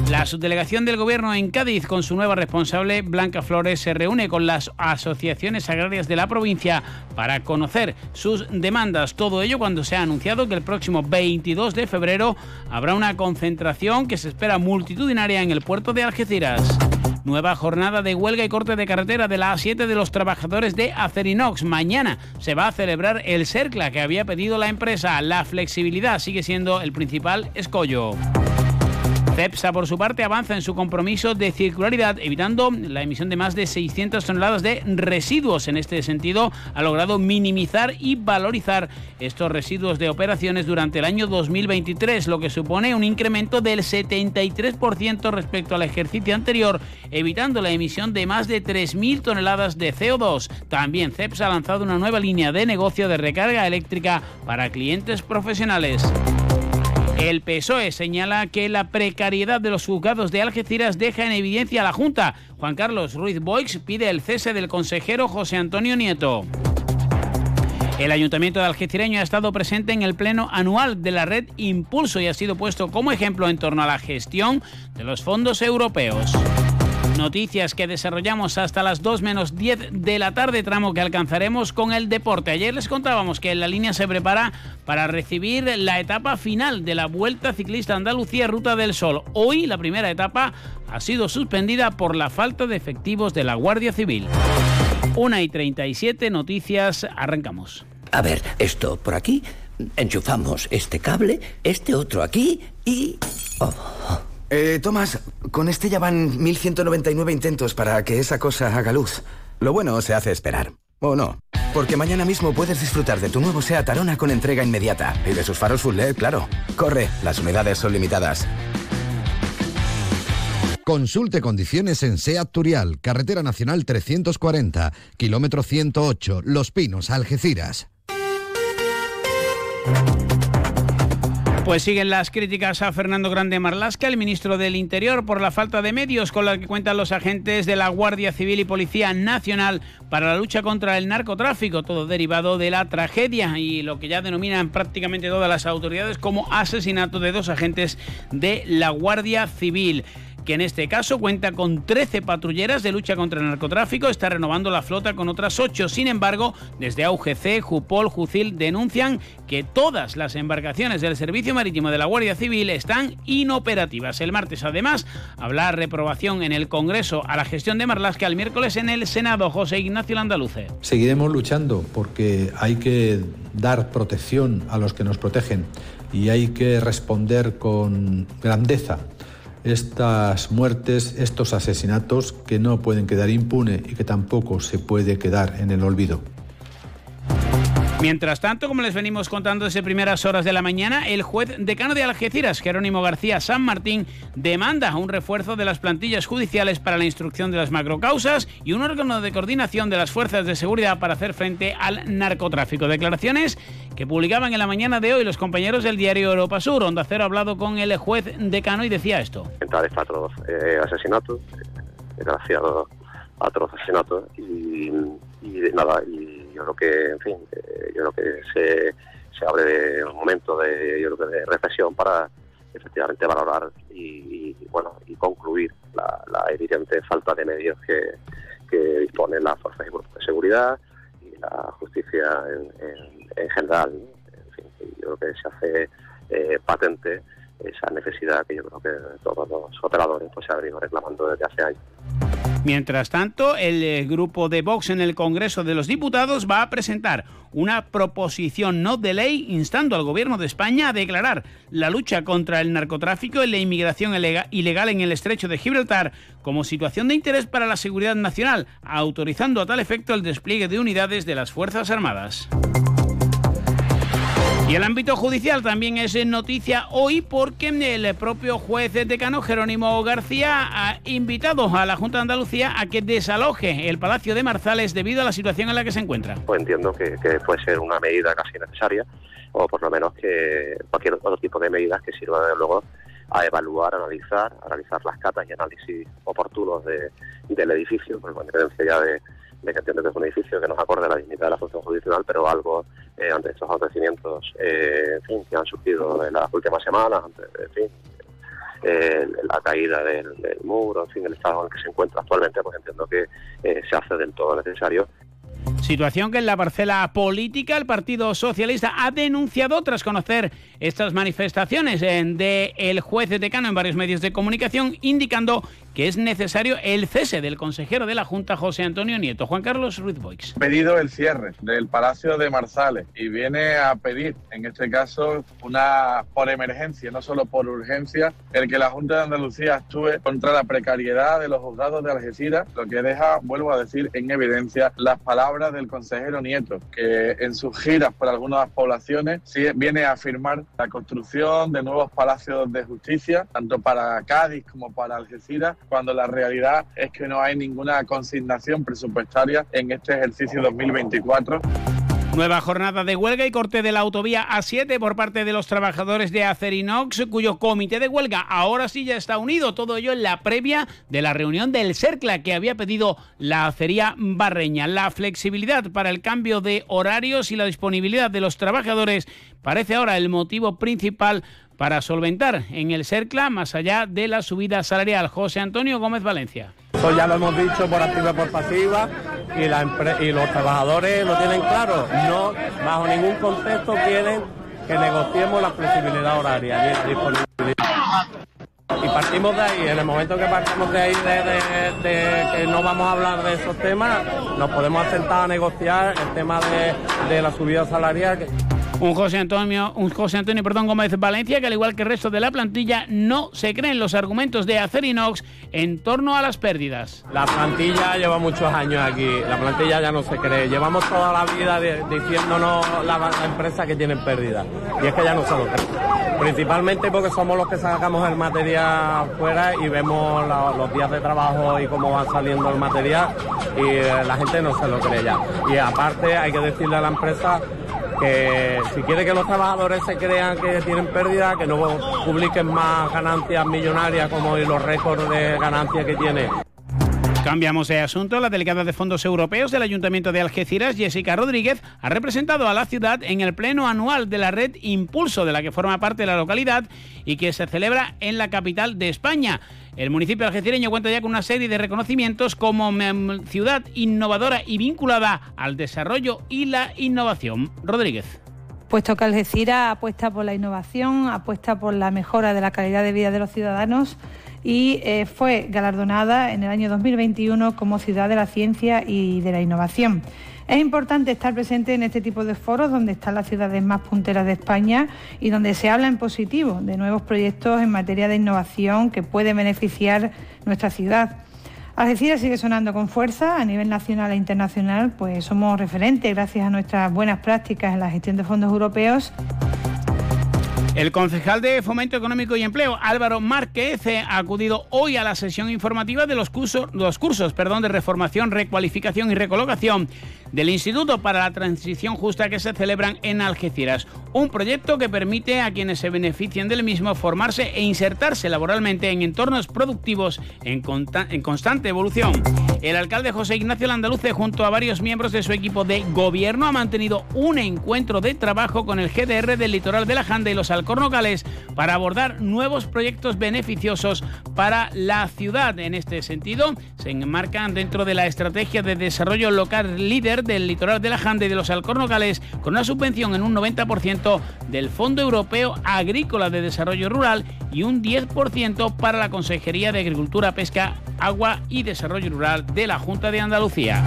La subdelegación del Gobierno en Cádiz, con su nueva responsable, Blanca Flores, se reúne con las asociaciones agrarias de la provincia para conocer sus demandas. Todo ello cuando se ha anunciado que el próximo 22 de febrero habrá una concentración que se espera multitudinaria en el puerto de Algeciras. Nueva jornada de huelga y corte de carretera de la A7 de los trabajadores de Acerinox. Mañana se va a celebrar el CERCLA que había pedido la empresa. La flexibilidad sigue siendo el principal escollo. CEPSA, por su parte, avanza en su compromiso de circularidad, evitando la emisión de más de 600 toneladas de residuos. En este sentido, ha logrado minimizar y valorizar estos residuos de operaciones durante el año 2023, lo que supone un incremento del 73% respecto al ejercicio anterior, evitando la emisión de más de 3.000 toneladas de CO2. También CEPSA ha lanzado una nueva línea de negocio de recarga eléctrica para clientes profesionales. El PSOE señala que la precariedad de los juzgados de Algeciras deja en evidencia a la Junta. Juan Carlos Ruiz Boix pide el cese del consejero José Antonio Nieto. El Ayuntamiento de Algecireño ha estado presente en el pleno anual de la red Impulso y ha sido puesto como ejemplo en torno a la gestión de los fondos europeos. Noticias que desarrollamos hasta las 2 menos 10 de la tarde, tramo que alcanzaremos con el deporte. Ayer les contábamos que la línea se prepara para recibir la etapa final de la Vuelta Ciclista Andalucía Ruta del Sol. Hoy la primera etapa ha sido suspendida por la falta de efectivos de la Guardia Civil. 1 y 37 noticias, arrancamos. A ver, esto por aquí, enchufamos este cable, este otro aquí y... oh, Eh, Tomás, con este ya van 1199 intentos para que esa cosa haga luz. Lo bueno se hace esperar. ¿O no? Porque mañana mismo puedes disfrutar de tu nuevo SEAT Arona con entrega inmediata. Y de sus faros full LED, claro. Corre, las unidades son limitadas. Consulte condiciones en SEAT Turial, Carretera Nacional 340, kilómetro 108, Los Pinos, Algeciras. Pues siguen las críticas a Fernando Grande Marlasca, el ministro del Interior, por la falta de medios con la que cuentan los agentes de la Guardia Civil y Policía Nacional para la lucha contra el narcotráfico, todo derivado de la tragedia y lo que ya denominan prácticamente todas las autoridades como asesinato de dos agentes de la Guardia Civil que en este caso cuenta con 13 patrulleras de lucha contra el narcotráfico, está renovando la flota con otras 8. Sin embargo, desde AUGC, Jupol, Jucil denuncian que todas las embarcaciones del Servicio Marítimo de la Guardia Civil están inoperativas. El martes, además, habrá reprobación en el Congreso a la gestión de Marlasca el miércoles en el Senado. José Ignacio Landaluce. Seguiremos luchando porque hay que dar protección a los que nos protegen y hay que responder con grandeza estas muertes, estos asesinatos que no pueden quedar impune y que tampoco se puede quedar en el olvido. Mientras tanto, como les venimos contando desde primeras horas de la mañana, el juez decano de Algeciras, Jerónimo García San Martín, demanda un refuerzo de las plantillas judiciales para la instrucción de las macrocausas y un órgano de coordinación de las fuerzas de seguridad para hacer frente al narcotráfico. Declaraciones que publicaban en la mañana de hoy los compañeros del diario Europa Sur. Onda Cero ha hablado con el juez decano y decía esto. Eh, eh, asesinatos y, nada, yo creo que, en fin, eh, yo creo que se, abre un momento de, yo creo que de reflexión para efectivamente valorar y, bueno y concluir la, evidente falta de medios que, que disponen las fuerzas y cuerpos de seguridad y la justicia en, en, en general. En fin, yo creo que se hace eh, patente esa necesidad que yo creo que todos los operadores pues se han venido reclamando desde hace años. Mientras tanto, el eh, grupo de Vox en el Congreso de los Diputados va a presentar una proposición no de ley instando al Gobierno de España a declarar la lucha contra el narcotráfico y la inmigración ilega- ilegal en el estrecho de Gibraltar como situación de interés para la seguridad nacional, autorizando a tal efecto el despliegue de unidades de las Fuerzas Armadas. Y el ámbito judicial también es noticia hoy porque el propio juez decano Jerónimo García ha invitado a la Junta de Andalucía a que desaloje el Palacio de Marzales debido a la situación en la que se encuentra. Pues entiendo que, puede ser una medida casi necesaria o por lo menos que cualquier otro tipo de medidas que sirva desde luego a evaluar, analizar, analizar las catas y análisis oportunos de, del edificio, con independencia ya de, de que entiendo que es un edificio que nos acorde a la dignidad de la función judicial, pero algo eh, ante estos acontecimientos eh, en fin, que han surgido en las últimas semanas, ante, en fin, eh, la caída del, del muro, en fin, el estado en el que se encuentra actualmente, pues entiendo que eh, se hace del todo necesario. Situación que en la parcela política el Partido Socialista ha denunciado tras conocer estas manifestaciones del juez decano en varios medios de comunicación, indicando que es necesario el cese del consejero de la Junta, José Antonio Nieto. Juan Carlos Ruiz Boix. pedido el cierre del Palacio de Marzales y viene a pedir, en este caso, una por emergencia, no solo por urgencia, el que la Junta de Andalucía actúe contra la precariedad de los juzgados de Algeciras, lo que deja, vuelvo a decir, en evidencia las palabras del consejero Nieto, que en sus giras por algunas poblaciones sí viene a afirmar la construcción de nuevos palacios de justicia, tanto para Cádiz como para Algeciras, cuando la realidad es que no hay ninguna consignación presupuestaria en este ejercicio 2024. Nueva jornada de huelga y corte de la autovía A7 por parte de los trabajadores de Acerinox, cuyo comité de huelga ahora sí ya está unido. Todo ello en la previa de la reunión del CERCLA que había pedido la acería barreña. La flexibilidad para el cambio de horarios y la disponibilidad de los trabajadores parece ahora el motivo principal para solventar en el CERCLA más allá de la subida salarial. José Antonio Gómez Valencia. Eso ya lo hemos dicho por activa y por pasiva y, y los trabajadores lo tienen claro. No, bajo ningún concepto quieren que negociemos la flexibilidad horaria ni disponibilidad. Y partimos de ahí, en el momento que partimos de ahí de, que no vamos a hablar de esos temas, nos podemos sentar a negociar el tema de la subida salarial. Un José Antonio, un José Antonio perdón, Gómez Valencia, que al igual que el resto de la plantilla, no se creen los argumentos de Acerinox en torno a las pérdidas. La plantilla lleva muchos años aquí, la plantilla ya no se cree. Llevamos toda la vida diciéndonos la, la empresa que tienen pérdida. Y es que ya no se lo creen. Principalmente porque somos los que sacamos el material fuera y vemos los días de trabajo y cómo va saliendo el material y eh, la gente no se lo cree ya. Y aparte hay que decirle a la empresa que si quiere que los trabajadores se crean que tienen pérdida, que no publiquen más ganancias millonarias como los récords de ganancias que tiene. Cambiamos de asunto. La delegada de fondos europeos del Ayuntamiento de Algeciras, Jessica Rodríguez, ha representado a la ciudad en el pleno anual de la red Impulso, de la que forma parte la localidad y que se celebra en la capital de España. El municipio algecireño cuenta ya con una serie de reconocimientos como ciudad innovadora y vinculada al desarrollo y la innovación. Rodríguez. Puesto que Algeciras apuesta por la innovación, apuesta por la mejora de la calidad de vida de los ciudadanos y eh, fue galardonada en el año 2021 como Ciudad de la Ciencia y de la Innovación. Es importante estar presente en este tipo de foros donde están las ciudades más punteras de España y donde se habla en positivo de nuevos proyectos en materia de innovación que pueden beneficiar nuestra ciudad. Algeciras sigue sonando con fuerza a nivel nacional e internacional, pues somos referentes gracias a nuestras buenas prácticas en la gestión de fondos europeos. El concejal de Fomento Económico y Empleo, Álvaro Márquez, eh, ha acudido hoy a la sesión informativa de los cursos, los cursos perdón, de reformación, recualificación y recolocación del Instituto para la Transición Justa que se celebran en Algeciras. Un proyecto que permite a quienes se beneficien del mismo formarse e insertarse laboralmente en entornos productivos en, constante evolución. El alcalde José Ignacio Landaluce, junto a varios miembros de su equipo de gobierno, ha mantenido un encuentro de trabajo con el GDR del litoral de la Janda y los alcornocales para abordar nuevos proyectos beneficiosos para la ciudad. En este sentido, se enmarcan dentro de la estrategia de desarrollo local líder del litoral de la Janda y de los alcornocales, con una subvención en un 90% del Fondo Europeo Agrícola de Desarrollo Rural y un 10% para la Consejería de Agricultura, Pesca, Agua y Desarrollo Rural de la Junta de Andalucía.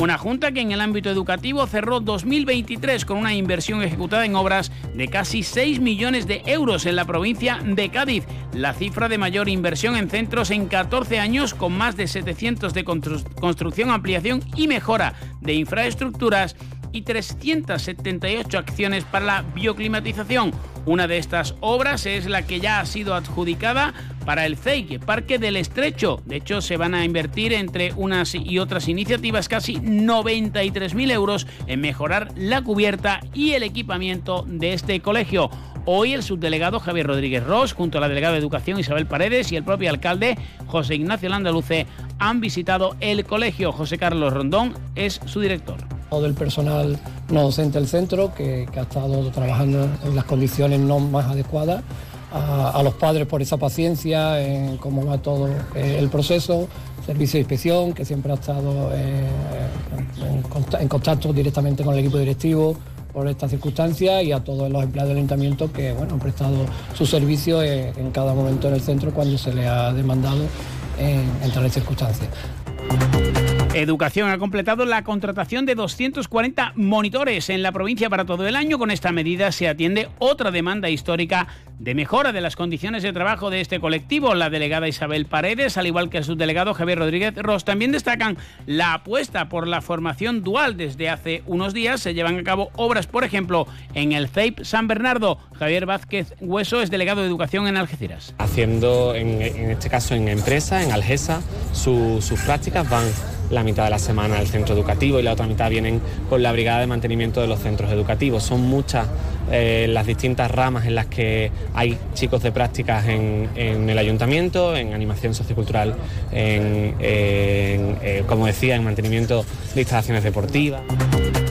Una junta que en el ámbito educativo cerró 2023 con una inversión ejecutada en obras de casi 6 millones de euros en la provincia de Cádiz, la cifra de mayor inversión en centros en 14 años con más de 700 de constru- construcción, ampliación y mejora de infraestructuras y 378 acciones para la bioclimatización. Una de estas obras es la que ya ha sido adjudicada para el CEIC, Parque del Estrecho. De hecho, se van a invertir entre unas y otras iniciativas casi 93.000 euros en mejorar la cubierta y el equipamiento de este colegio. Hoy el subdelegado Javier Rodríguez Ross, junto a la delegada de Educación Isabel Paredes y el propio alcalde José Ignacio Landaluce, han visitado el colegio. José Carlos Rondón es su director. o del personal no docente del centro que, ha estado trabajando en las condiciones no más adecuadas, a, los padres por esa paciencia en cómo va todo eh, el proceso, servicio de inspección que siempre ha estado eh, en contacto directamente con el equipo directivo por estas circunstancias y a todos los empleados del ayuntamiento que bueno, han prestado su servicio eh, en cada momento en el centro cuando se le ha demandado en, en tales circunstancias. Educación ha completado la contratación de 240 monitores en la provincia para todo el año. Con esta medida se atiende otra demanda histórica de mejora de las condiciones de trabajo de este colectivo. La delegada Isabel Paredes, al igual que el subdelegado Javier Rodríguez Ross, también destacan la apuesta por la formación dual. Desde hace unos días se llevan a cabo obras, por ejemplo, en el CEIP San Bernardo. Javier Vázquez Hueso es delegado de Educación en Algeciras. haciendo, en, en este caso en empresa, en Algesa, su- sus prácticas van la mitad de la semana al centro educativo y la otra mitad vienen con la brigada de mantenimiento de los centros educativos. Son muchas eh, las distintas ramas en las que hay chicos de prácticas en, el ayuntamiento, en animación sociocultural, en, eh, como decía, en mantenimiento de instalaciones deportivas.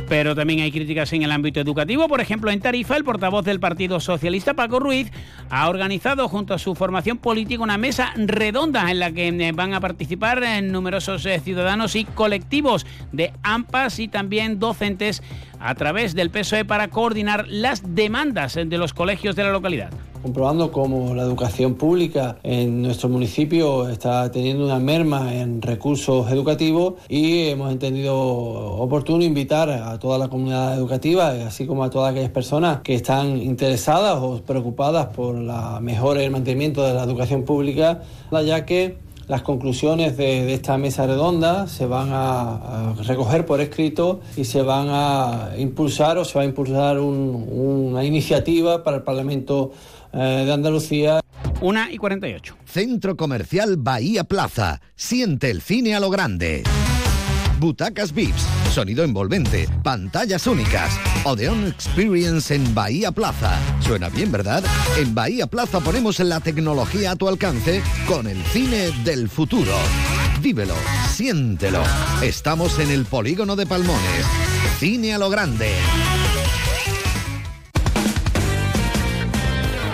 Pero también hay críticas en el ámbito educativo. Por ejemplo, en Tarifa, el portavoz del Partido Socialista, Paco Ruiz, ha organizado junto a su formación política una mesa redonda en la que eh, van a participar numerosos ciudadanos y colectivos de AMPAs y también docentes a través del PSOE para coordinar las demandas de los colegios de la localidad. comprobando cómo la educación pública en nuestro municipio está teniendo una merma en recursos educativos y hemos entendido oportuno invitar a toda la comunidad educativa, así como a todas aquellas personas que están interesadas o preocupadas por la mejora y el mantenimiento de la educación pública, ya que las conclusiones de, de esta mesa redonda se van a, a recoger por escrito y se van a impulsar o se va a impulsar un- una iniciativa para el Parlamento eh, de Andalucía. Una y 48. Centro Comercial Bahía Plaza. Siente el cine a lo grande. Butacas VIPs, sonido envolvente, pantallas únicas. Odeon Experience en Bahía Plaza. Suena bien, ¿verdad? En Bahía Plaza ponemos la tecnología a tu alcance con el cine del futuro. Vívelo, siéntelo. Estamos en el polígono de Palmones. Cine a lo grande.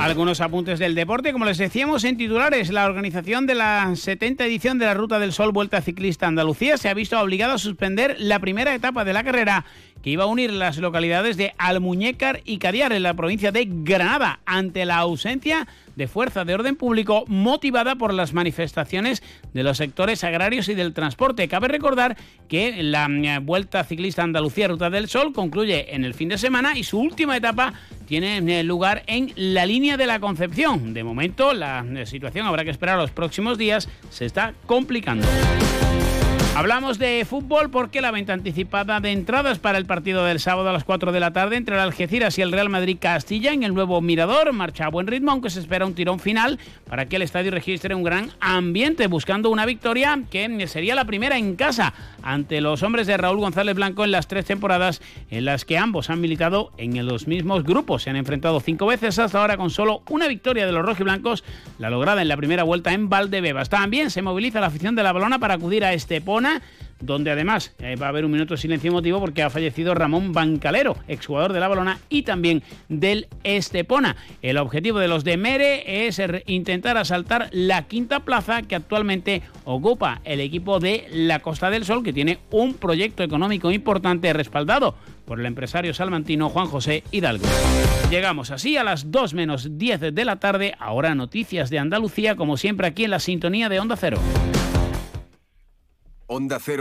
Algunos apuntes del deporte, como les decíamos en titulares, la organización de la 70 edición de la Ruta del Sol Vuelta Ciclista Andalucía se ha visto obligada a suspender la primera etapa de la carrera que iba a unir las localidades de Almuñécar y Cadiar en la provincia de Granada ante la ausencia fuerza de orden público motivada por las manifestaciones de los sectores agrarios y del transporte. Cabe recordar que la mm, Vuelta Ciclista Andalucía Ruta del Sol concluye en el fin de semana y su última etapa tiene eh, lugar en la línea de la Concepción. De momento la eh, situación habrá que esperar los próximos días, se está complicando. Hablamos de fútbol porque la venta anticipada de entradas para el partido del sábado a las 4 de la tarde entre el Algeciras y el Real Madrid Castilla en el nuevo Mirador marcha a buen ritmo, aunque se espera un tirón final para que el estadio registre un gran ambiente, buscando una victoria que sería la primera en casa ante los hombres de Raúl González Blanco en las tres temporadas en las que ambos han militado en los mismos grupos. Se han enfrentado cinco veces hasta ahora con solo una victoria de los rojiblancos, la lograda en la primera vuelta en Valdebebas. También se moviliza la afición de la balona para acudir a Donde además eh, va a haber un minuto de silencio emotivo porque ha fallecido Ramón Bancalero, exjugador de la Balona y también del Estepona. El objetivo de los de Mere es intentar asaltar la quinta plaza que actualmente ocupa el equipo de la Costa del Sol, que tiene un proyecto económico importante respaldado por el empresario salmantino Juan José Hidalgo. Llegamos así a las 2 menos 10 de la tarde, ahora noticias de Andalucía, como siempre aquí en la sintonía de Onda Cero. Onda Cero.